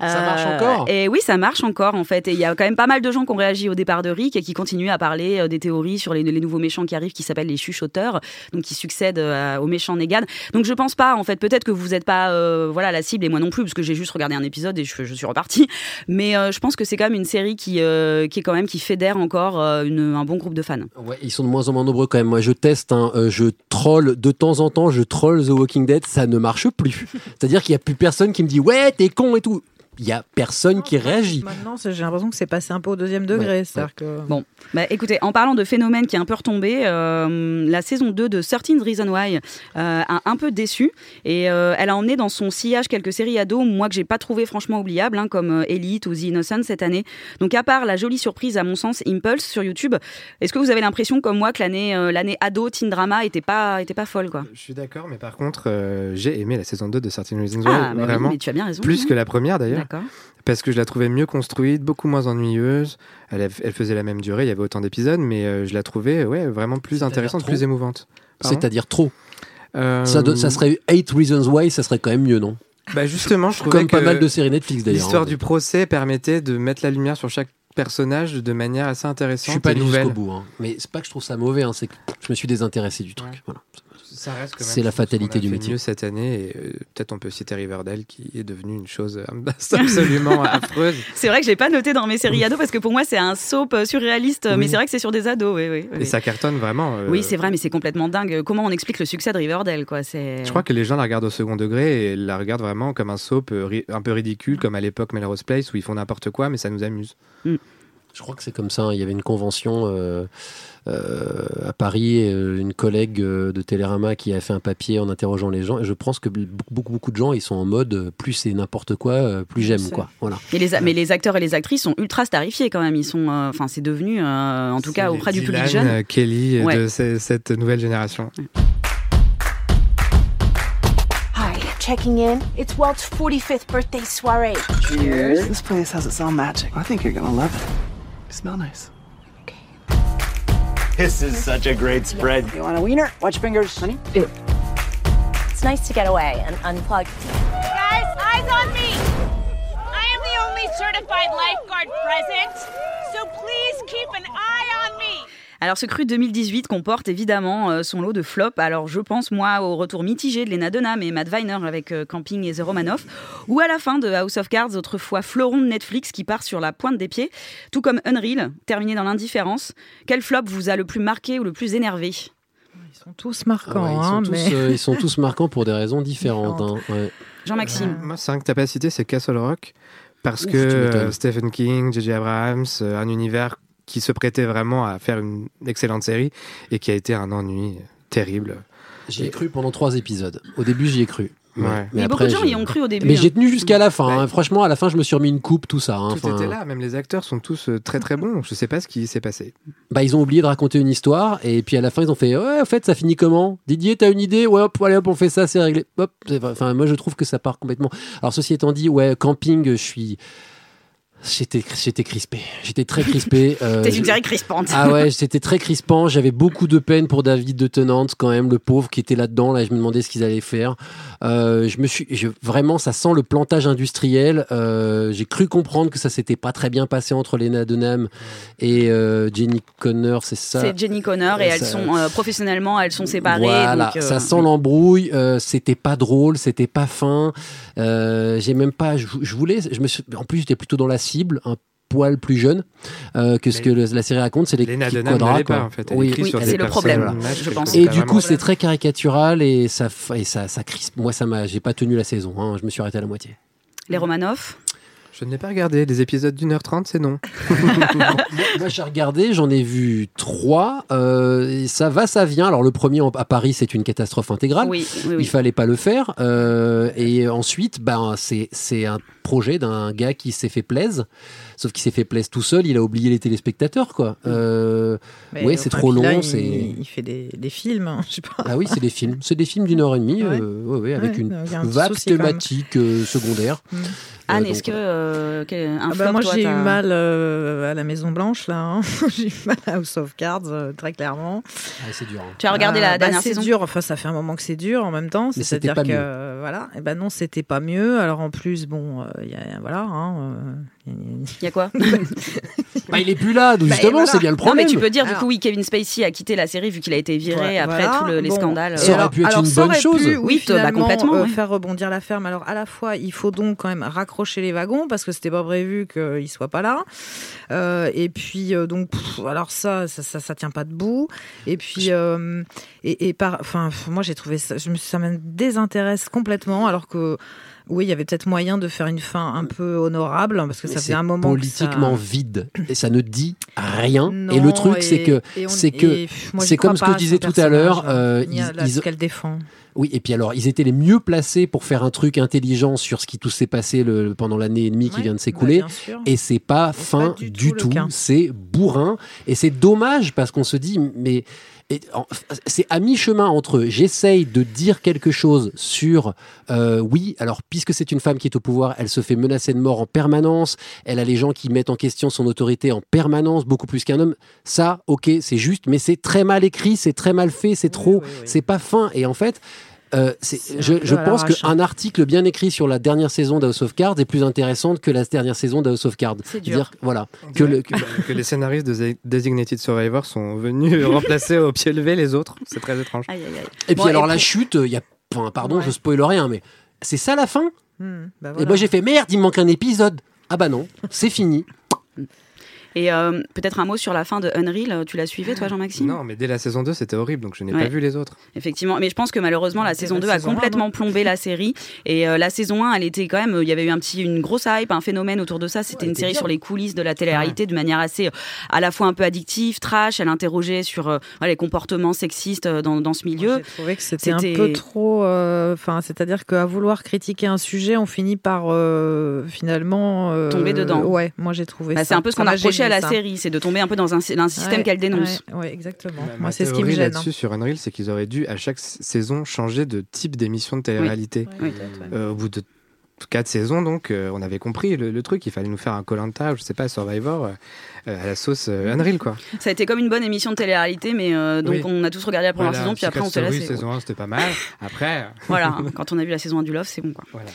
Ça marche encore? Et oui, ça marche encore en fait. Et il y a quand même pas mal de gens qui ont réagi au départ de Rick et qui continuent à parler euh, des théories sur les, nouveaux méchants qui arrivent qui s'appellent les chuchoteurs, donc qui succèdent euh, aux méchants Negan. Donc je pense pas en fait, peut-être que vous n'êtes pas euh, voilà, la cible et moi non plus parce que j'ai juste regardé un épisode et je, je suis repartie. Mais euh, je pense que c'est quand même une série qui, qui est quand même qui fédère encore un bon groupe de fans. Ouais, ils sont de moins en moins nombreux quand même. Moi, je teste, hein, je troll de temps en temps, je troll The Walking Dead, ça ne marche plus. C'est-à-dire qu'il n'y a plus personne qui me dit ouais, t'es con et tout. Il y a personne qui réagit. Maintenant, j'ai l'impression que c'est passé un peu au deuxième degré. que... Bon, bah, écoutez, en parlant de phénomène qui est un peu retombé, euh, la saison 2 de 13 Reasons Why euh, a un peu déçu et euh, elle a emmené dans son sillage quelques séries ados, moi que j'ai pas trouvé franchement oubliables, hein, comme Elite ou The Innocent cette année. Donc à part la jolie surprise à mon sens Impulse sur YouTube, est-ce que vous avez l'impression comme moi que l'année euh, l'année ado teen drama était pas était pas folle quoi? Je suis d'accord, mais par contre, euh, j'ai aimé la saison 2 de Certain Reasons Why, Ah, bah oui, vraiment. mais tu as bien raison. Plus hein. que la première d'ailleurs. D'accord. Parce que je la trouvais mieux construite, beaucoup moins ennuyeuse. Elle, faisait la même durée, il y avait autant d'épisodes, mais euh, je la trouvais ouais, vraiment plus intéressante, plus émouvante. C'est-à-dire trop. Euh, Ça, serait 8 Reasons Why, ça serait quand même mieux, non? Bah justement, je trouvais Comme pas que mal de séries Netflix d'ailleurs. L'histoire hein. du procès permettait de mettre la lumière sur chaque personnage de manière assez intéressante. Je suis pas et allé nouvelle. jusqu'au bout, hein. mais c'est pas que je trouve ça mauvais, hein, c'est que je me suis désintéressé du truc. Voilà. Ça reste quand même, C'est la je fatalité du métier. mieux cette année, et euh, peut-être on peut citer Riverdale qui est devenue une chose euh, absolument affreuse. C'est vrai que j'ai pas noté dans mes séries ados parce que pour moi c'est un soap euh, surréaliste, mais c'est vrai que c'est sur des ados. Oui, oui, oui. Et ça cartonne vraiment. euh, Oui, c'est vrai, mais c'est complètement dingue. Comment on explique le succès de Riverdale, quoi C'est. Je crois que les gens la regardent au second degré et la regardent vraiment comme un soap un peu ridicule, comme à l'époque Melrose Place où ils font n'importe quoi, mais ça nous amuse. Je crois que c'est comme ça. hein. Il y avait une convention euh, à Paris, euh, une collègue euh, de Télérama qui a fait un papier en interrogeant les gens. Et je pense que beaucoup, beaucoup, beaucoup de gens, ils sont en mode euh, plus c'est n'importe quoi, euh, plus j'aime quoi. Voilà. Et les, mais les acteurs et les actrices sont ultra starifiés quand même. Ils sont, euh, enfin, c'est devenu, euh, en tout cas, auprès du public jeune. euh, Kelly euh, Ouais. de ce- cette nouvelle génération. Hi, checking in. It's Walt's 45th birthday soiree. Cheers. This place has its own magic. I think you're gonna love it. You smell nice. This is such a great spread. You want a wiener? Watch your fingers, honey. It's nice to get away and unplug. Guys, eyes on me! I am the only certified lifeguard present, so please keep an eye on me! Alors, ce cru 2018 comporte évidemment euh, son lot de flops. Alors, je pense, moi, au retour mitigé de Lena Dunham et Matt Weiner avec euh, Camping et The Romanoff, ou à la fin de House of Cards, autrefois fleuron de Netflix qui part sur la pointe des pieds, tout comme Unreal, terminé dans l'indifférence. Quel flop vous a le plus marqué ou le plus énervé? Ils sont tous marquants, Ouais, ils, hein, sont mais... tous, euh, ils sont tous marquants pour des raisons différentes. hein. Ouais. Jean-Maxime. Moi, c'est un que t'as pas cité, c'est Castle Rock. Parce Ouf, que euh, Stephen King, J.J. Abrams, euh, un univers qui se prêtait vraiment à faire une excellente série et qui a été un ennui terrible. J'y ai cru pendant trois épisodes. Au début, j'y ai cru. Ouais. Mais beaucoup de gens j'ai- y ont cru au début, Mais hein. j'ai tenu jusqu'à la fin. hein. Franchement, à la fin, je me suis remis une coupe, tout ça. hein. Tout Enfin, était là, même les acteurs sont tous euh, très très bons. Je sais pas ce qui s'est passé. Bah, ils ont oublié de raconter une histoire et puis à la fin ils ont fait ouais en fait ça finit comment? Didier t'as une idée? Ouais hop allez hop on fait ça c'est réglé hop enfin moi je trouve que ça part complètement alors ceci étant dit ouais camping je suis J'étais, j'étais crispé. J'étais très crispé. euh, une je- série crispante. Ah ouais, c'était très crispant. J'avais beaucoup de peine pour David de Tenante, quand même, le pauvre qui était là-dedans. Là, je me demandais ce qu'ils allaient faire. Euh, je me suis, je- vraiment, ça sent le plantage industriel. Euh, j'ai cru comprendre que ça s'était pas très bien passé entre Lena Dunham et euh, Jenny Connor, c'est ça? C'est Jenny Connor et elles sont professionnellement, elles sont séparées. Voilà, donc, ça sent l'embrouille. c'était pas drôle, c'était pas fin. J'ai même pas. Je, je voulais. Je me suis. En plus, j'étais plutôt dans la cible, un poil plus jeune euh, que ce que le- la série raconte. C'est les quadras, pas, en fait. Oui, écrit oui, sur c'est le problème. voilà. je pense. Et du coup, c'est très caricatural et ça, et ça, ça crispe. Moi, ça m'a. J'ai pas tenu la saison. hein. Je me suis arrêté à la moitié. Les Romanoff. Je ne l'ai pas regardé. Les épisodes d'une heure trente, c'est non. Moi, j'ai regardé, j'en ai vu trois. euh, ça va, ça vient. Alors, le premier à Paris, c'est une catastrophe intégrale. Oui, oui, oui. Il fallait pas le faire. euh, et ensuite, ben, c'est c'est un projet d'un gars qui s'est fait plaise. Sauf qu'il s'est fait plaise tout seul. Il a oublié les téléspectateurs, quoi. Euh, ouais, c'est trop là, long. il, C'est il fait des, des films, hein, je sais pas. ah oui, c'est des films. C'est des films d'une heure et demie, Ouais. euh, ouais, ouais, avec Ouais, une un vague thématique euh, secondaire. Mm. Anne, donc, est-ce que euh, un Ah bah, flop, moi j'ai eu mal euh, à la Maison Blanche là, hein. j'ai eu mal à House of Cards euh, très clairement. Ah, c'est dur. hein. Tu as regardé la bah, dernière c'est saison? dur, enfin ça fait un moment que c'est dur en même temps, c'est-à-dire pas que mieux. Voilà, et ben non c'était pas mieux. Alors en plus bon, euh, y a, voilà, hein, euh, il y a- quoi Bah, il est plus là, donc Bah, justement, voilà. c'est bien le Non, problème. mais tu peux dire du Alors- coup, oui, Kevin Spacey a quitté la série vu qu'il a été viré Ouais, après voilà. tous le- les Bon. scandales. Ça aurait pu être alors, une ça bonne chose. pu, Oui, bah, complètement, euh, ouais. faire rebondir la ferme. Alors à la fois, il faut donc quand même raccrocher les wagons parce que c'était pas prévu qu'il soit pas là. Euh, et puis euh, donc, pff, alors ça, ça, ça, ça tient pas debout. Et puis, euh, et, et par, enfin, moi j'ai trouvé ça, je me, ça me désintéresse complètement. Alors que oui, il y avait peut-être moyen de faire une fin un peu honorable parce que Mais ça c'est faisait un moment que ça- politiquement vide et ça ne dit rien. et le truc, c'est que c'est que c'est comme ce que je disais tout à l'heure. personnage, euh, ils- qu'elle défend. Oui, et puis alors, ils étaient les mieux placés pour faire un truc intelligent sur ce qui tout s'est passé le- pendant l'année et demie qui vient de bah, s'écouler. et c'est pas fin pas du du, tout. C'est bourrin. Et c'est dommage parce qu'on se dit, mais. C'est à mi-chemin entre j'essaye de dire quelque chose sur euh, oui, alors puisque c'est une femme qui est au pouvoir, elle se fait menacer de mort en permanence, elle a les gens qui mettent en question son autorité en permanence, beaucoup plus qu'un homme. Ça, ok, c'est juste, mais c'est très mal écrit, c'est très mal fait, c'est trop, c'est pas fin. Et en fait, euh, je, pense hein. qu'un article bien écrit sur la dernière saison d'House of Cards est plus intéressante que la dernière saison d'House of Cards. C'est dur. Dire, voilà, que le, que- que les scénaristes de The Designated Survivor sont venus remplacer au pied levé les autres. C'est très étrange. Aïe, aïe, aïe. Et puis Bon, alors et la chute, il y a, enfin, pardon, Ouais. je spoil rien, mais c'est ça la fin? Hmm, bah Et moi j'ai fait merde, il me manque un épisode. Ah bah non, c'est fini. Et euh, peut-être un mot sur la fin de Unreal. Tu l'as suivi, toi, Jean-Maxime? Non, mais dès la saison 2, c'était horrible, donc je n'ai Ouais. pas vu les autres. Effectivement, mais je pense que malheureusement la saison la 2 a saison complètement plombé la série et euh, la saison 1 elle était quand même euh, il y avait eu un petit une grosse hype, un phénomène autour de ça, c'était Ouais, une série sur les coulisses de la télé-réalité de manière assez à la fois un peu addictive, trash, elle interrogeait sur euh, les comportements sexistes dans, dans ce milieu. J'ai trouvé que c'était un peu trop. euh, Enfin, c'est-à-dire qu'à vouloir critiquer un sujet, on finit par euh, finalement euh, Tomber dedans. Ouais, moi j'ai trouvé. Bah, ça. c'est un peu ce qu'on a reproché à la ça. série, c'est de tomber un peu dans un, un système Ouais, qu'elle dénonce. Ouais, exactement. Ma moi, c'est ce qui me gêne. hein. là-dessus sur Unreal, c'est qu'ils auraient dû à chaque saison changer de type d'émission de télé-réalité. Oui. Euh, au bout de quatre saisons, donc, euh, on avait compris le, le truc. Il fallait nous faire un Colanta, je sais pas, Survivor, euh, à la sauce euh, Unreal, quoi. Ça a été comme une bonne émission de télé-réalité, mais euh, donc Oui. on a tous regardé la première Voilà, saison, puis après on s'est lassé. Saison 1, c'était pas mal. Après, Voilà, quand on a vu la saison 1 du Love, c'est bon quoi. Voilà.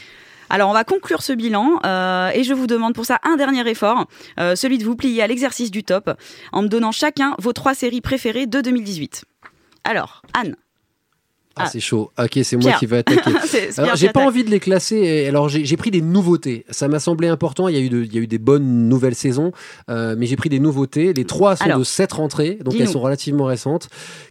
Alors on va conclure ce bilan euh, et je vous demande pour ça un dernier effort, euh, celui de vous plier à l'exercice du top en me donnant chacun vos trois séries préférées de 2018. Alors, Anne. Ah, Ah. c'est chaud. Ok, c'est moi qui vais attaquer. J'ai pas envie de les classer. Alors, j'ai pris des nouveautés. Ça m'a semblé important. Il y a eu, de- il y a eu des bonnes nouvelles saisons, euh, mais j'ai pris des nouveautés. Les trois sont Alors, de sept rentrées, donc elles sont relativement récentes.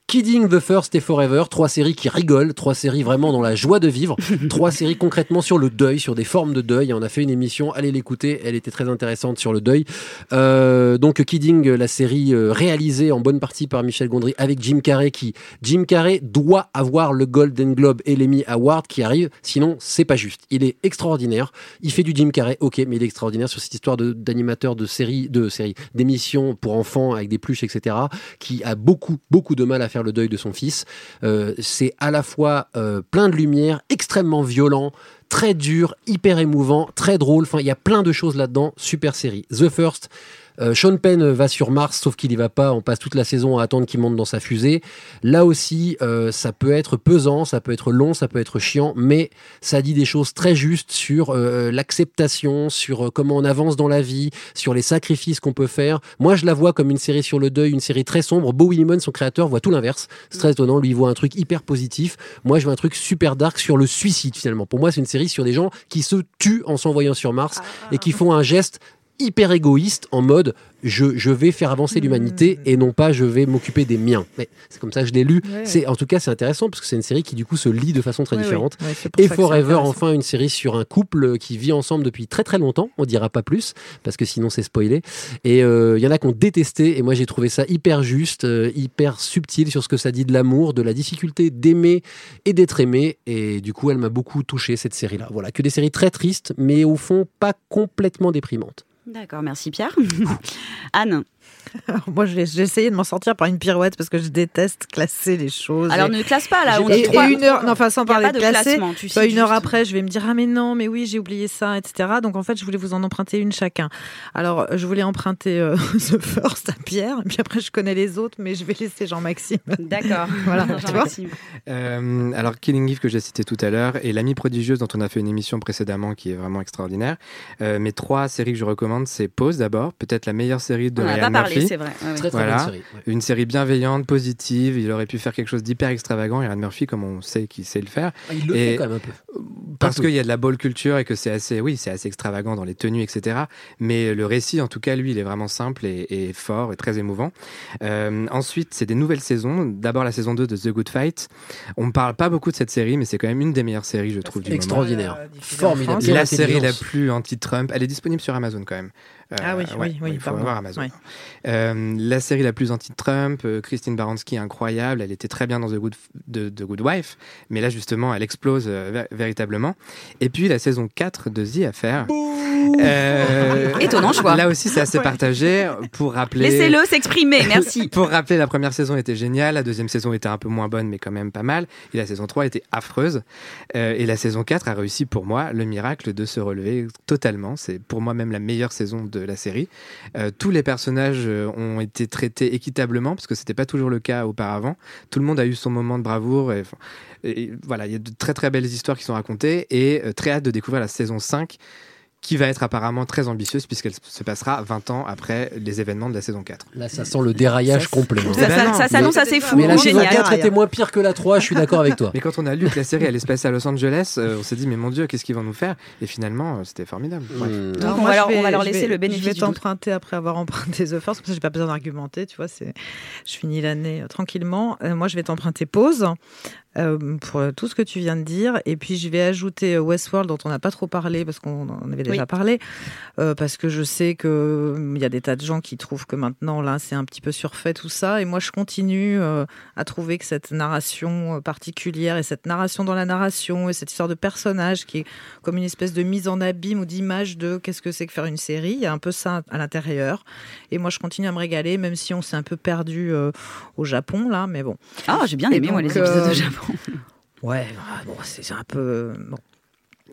Kidding, The First et Forever, trois séries qui rigolent, trois séries vraiment dans la joie de vivre, trois séries concrètement sur le deuil, sur des formes de deuil. Et on a fait une émission, allez l'écouter, elle était très intéressante sur le deuil. Euh, donc Kidding, la série euh, réalisée en bonne partie par Michel Gondry avec Jim Carrey, qui Jim Carrey doit avoir le Golden Globe et l'Emmy Award qui arrive, sinon c'est pas juste. Il est extraordinaire. Il fait du Jim Carrey, ok, mais il est extraordinaire sur cette histoire de- d'animateur de séries, de séries, d'émissions pour enfants avec des pluches, etc., qui a beaucoup, beaucoup de mal à faire le deuil de son fils. Euh, c'est à la fois euh, plein de lumière, extrêmement violent, très dur, hyper émouvant, très drôle. Enfin, il y a plein de choses là-dedans. Super série. The First. Euh, Sean Penn va sur Mars, sauf qu'il y va pas. On passe toute la saison à attendre qu'il monte dans sa fusée. Là aussi, euh, ça peut être pesant, ça peut être long, ça peut être chiant, mais ça dit des choses très justes sur euh, l'acceptation, sur comment on avance dans la vie, sur les sacrifices qu'on peut faire. Moi, je la vois comme une série sur le deuil, une série très sombre. Bo Willimon, son créateur, voit tout l'inverse. C'est très étonnant. Lui, il voit un truc hyper positif. Moi, je vois un truc super dark sur le suicide, finalement. Pour moi, c'est une série sur des gens qui se tuent en s'envoyant sur Mars et qui font un geste hyper égoïste en mode je, je vais faire avancer l'humanité et non pas je vais m'occuper des miens. Mais c'est comme ça que je l'ai lu. Ouais. C'est en tout cas c'est intéressant parce que c'est une série qui du coup se lit de façon très Ouais, différente. Ouais, et Forever enfin une série sur un couple qui vit ensemble depuis très très longtemps. On dira pas plus parce que sinon c'est spoilé. Et euh, il y en a qui ont détesté et moi j'ai trouvé ça hyper juste, euh, hyper subtil sur ce que ça dit de l'amour, de la difficulté d'aimer et d'être aimé. Et du coup elle m'a beaucoup touché cette série là. Voilà que des séries très tristes mais au fond pas complètement déprimantes. D'accord, merci Pierre. Anne, Alors, moi, j'ai essayé de m'en sortir par une pirouette parce que je déteste classer les choses. alors Et- ne classe pas là, on et, est trois. et une heure, non, enfin sans parler pas de de classer, classement, tu tu vois, cites une heure juste. après, je vais me dire ah mais non, mais oui, j'ai oublié ça, etc. Donc en fait, je voulais vous en emprunter une chacun. Alors je voulais emprunter euh, The First à Pierre, et puis après je connais les autres, mais je vais laisser Jean-Maxime. D'accord. Voilà, tu vois. Jean-Maxime. Euh, alors, Killing Eve que j'ai cité tout à l'heure et L'Amie prodigieuse dont on a fait une émission précédemment qui est vraiment extraordinaire. Euh, mes trois séries que je recommande, c'est Pause d'abord, peut-être la meilleure série de On parlé, c'est vrai. Ouais. Très très Voilà. bonne série. ouais. Une série bienveillante, positive. Il aurait pu faire quelque chose d'hyper extravagant. Ryan Murphy, comme on sait qu'il sait le faire. Ah, il le Et- fait quand même un peu. Parce Un peu. qu'il y a de la ball culture et que c'est assez, oui, c'est assez extravagant dans les tenues, etc. Mais le récit, en tout cas, lui, il est vraiment simple et, et fort et très émouvant. Euh, ensuite, c'est des nouvelles saisons. D'abord, la saison 2 de The Good Fight. On ne parle pas beaucoup de cette série, mais c'est quand même une des meilleures séries, je trouve, du moment. Extraordinaire, Euh, diffusée en formidable. La série la plus anti-Trump, elle est disponible sur Amazon quand même. Euh, Ah oui, ouais, oui, oui, il faut avoir Amazon. Ouais. Euh, la série la plus anti-Trump, euh, Christine Baranski, incroyable. Elle était très bien dans The Good, de, The Good Wife, mais là justement, elle explose vé- véritablement. Et puis la saison 4 de The Affair. Euh, Étonnant choix. Là aussi, c'est assez partagé. Pour rappeler. Laissez-le s'exprimer, merci. Pour rappeler, la première saison était géniale, la deuxième saison était un peu moins bonne, mais quand même pas mal. Et la saison 3 était affreuse. Euh, et la saison 4 a réussi pour moi le miracle de se relever totalement. C'est pour moi même la meilleure saison de la série. Euh, tous les personnages euh, ont été traités équitablement, parce que c'était pas toujours le cas auparavant. Tout le monde a eu son moment de bravoure. Et, voilà, il y a de très très belles histoires qui sont racontées. Et euh, très hâte de découvrir la saison 5 qui va être apparemment très ambitieuse puisqu'elle se passera 20 ans après les événements de la saison 4. Là, ça sent le déraillage complet. hein. Ça, ben ça- non, ça s'annonce assez fou, Mais la saison génial. 4 était moins pire que la 3, je suis d'accord avec toi. Mais quand on a lu que la série allait se passer à Los Angeles, euh, on s'est dit mais mon Dieu, qu'est-ce qu'ils vont nous faire? Et finalement, euh, c'était formidable. Bref. Hmm. Donc, on moi, va leur- on vais- va leur je laisser vais- le bénéfice Je vais t'emprunter après avoir emprunté The First, comme ça j'ai pas besoin d'argumenter, tu vois, c'est, je finis l'année euh, tranquillement. Euh, moi je vais t'emprunter Pause euh, pour euh, tout ce que tu viens de dire, et puis je vais ajouter euh, Westworld dont on n'a pas trop parlé parce qu'on en avait déjà Oui. parlé, euh, parce que je sais que hum, il y a des tas de gens qui trouvent que maintenant là c'est un petit peu surfait tout ça, et moi je continue euh, à trouver que cette narration particulière et cette narration dans la narration et cette histoire de personnage qui est comme une espèce de mise en abîme ou d'image de qu'est-ce que c'est que faire une série. Il y a un peu ça à l'intérieur. Et moi, je continue à me régaler, même si on s'est un peu perdu au Japon, là. Mais bon. Ah, j'ai bien aimé, moi, les épisodes de Japon. Ouais, ah, bon, c'est un peu.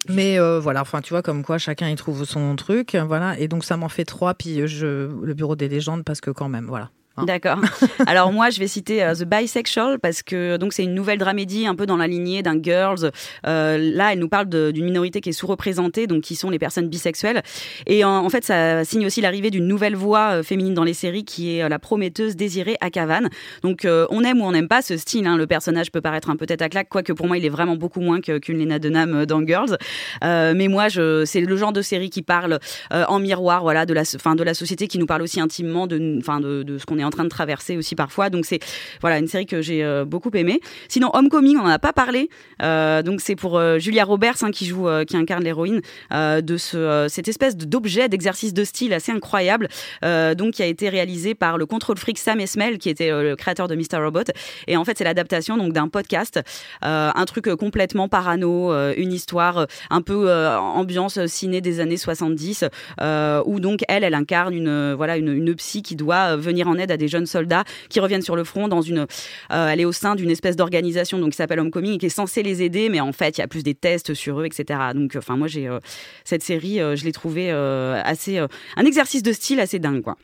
Mais euh, voilà, enfin, tu vois, comme quoi chacun y trouve son truc. Voilà. Et donc, ça m'en fait trois. Puis je, le bureau des légendes, parce que quand même, voilà. Hein. D'accord. Alors moi, je vais citer euh, The Bisexual parce que donc c'est une nouvelle dramédie un peu dans la lignée d'un Girls. Euh, là, elle nous parle d'une minorité qui est sous-représentée, donc qui sont les personnes bisexuelles. Et en, en fait, ça signe aussi l'arrivée d'une nouvelle voix euh, féminine dans les séries qui est euh, la prometteuse désirée Akavan. Donc euh, on aime ou on n'aime pas ce style. hein. Le personnage peut paraître un peu tête à claque, quoique pour moi, il est vraiment beaucoup moins que- qu'une Lena Dunham dans Girls. Euh, mais moi, c'est le genre de série qui parle euh, en miroir, voilà, de la, fin, de la société, qui nous parle aussi intimement de, enfin, de, de ce qu'on est en train de traverser aussi parfois. Donc c'est, voilà, une série que j'ai euh, beaucoup aimée. Sinon, Homecoming, on en a pas parlé. Euh, donc c'est pour euh, Julia Roberts hein, qui joue, qui incarne l'héroïne de ce, cette espèce d'objet, d'exercice de style assez incroyable, donc qui a été réalisé par le contrôle fric Sam Esmail, qui était le créateur de Mr. Robot. Et en fait, c'est l'adaptation donc d'un podcast, un truc complètement parano, une histoire un peu ambiance ciné des années 70, euh, où donc elle, elle incarne une voilà une, psy qui doit venir en aide à des jeunes soldats qui reviennent sur le front dans une, euh, elle est au sein d'une espèce d'organisation donc qui s'appelle Homecoming et qui est censée les aider, mais en fait il y a plus des tests sur eux, etc. Donc enfin moi j'ai euh, cette série, euh, je l'ai trouvée assez un exercice de style assez dingue quoi.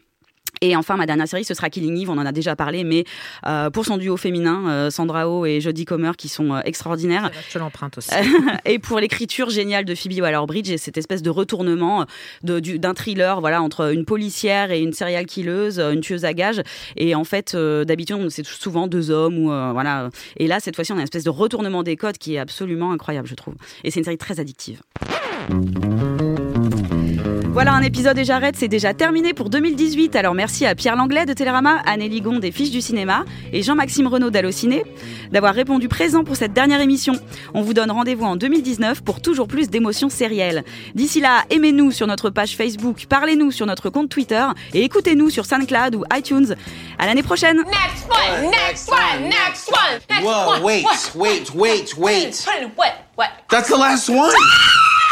Et enfin, ma dernière série, ce sera Killing Eve. On en a déjà parlé, mais euh, pour son duo féminin, euh, Sandra Oh et Jodie Comer, qui sont euh, extraordinaires. Je te l'emprunte aussi. et pour l'écriture géniale de Phoebe Waller-Bridge et cette espèce de retournement euh, du- d'un thriller, voilà, entre une policière et une serial killeuse, une tueuse à gages. Et en fait, d'habitude, c'est souvent deux hommes ou voilà. Et là, cette fois-ci, on a une espèce de retournement des codes qui est absolument incroyable, je trouve. Et c'est une série très addictive. Voilà, un épisode et j'arrête, c'est déjà terminé pour 2018. Alors merci à Pierre Langlais de Télérama, Anne Ligon des Fiches du Cinéma et Jean-Maxime Renaud d'Allociné d'avoir répondu présent pour cette dernière émission. On vous donne rendez-vous en 2019 pour toujours plus d'émotions sérielles. D'ici là, aimez-nous sur notre page Facebook, parlez-nous sur notre compte Twitter et écoutez-nous sur SoundCloud ou iTunes. À l'année prochaine. Next one, next one, next one, next Whoa, one. wait, what, wait, wait, wait. What? What? That's the last one?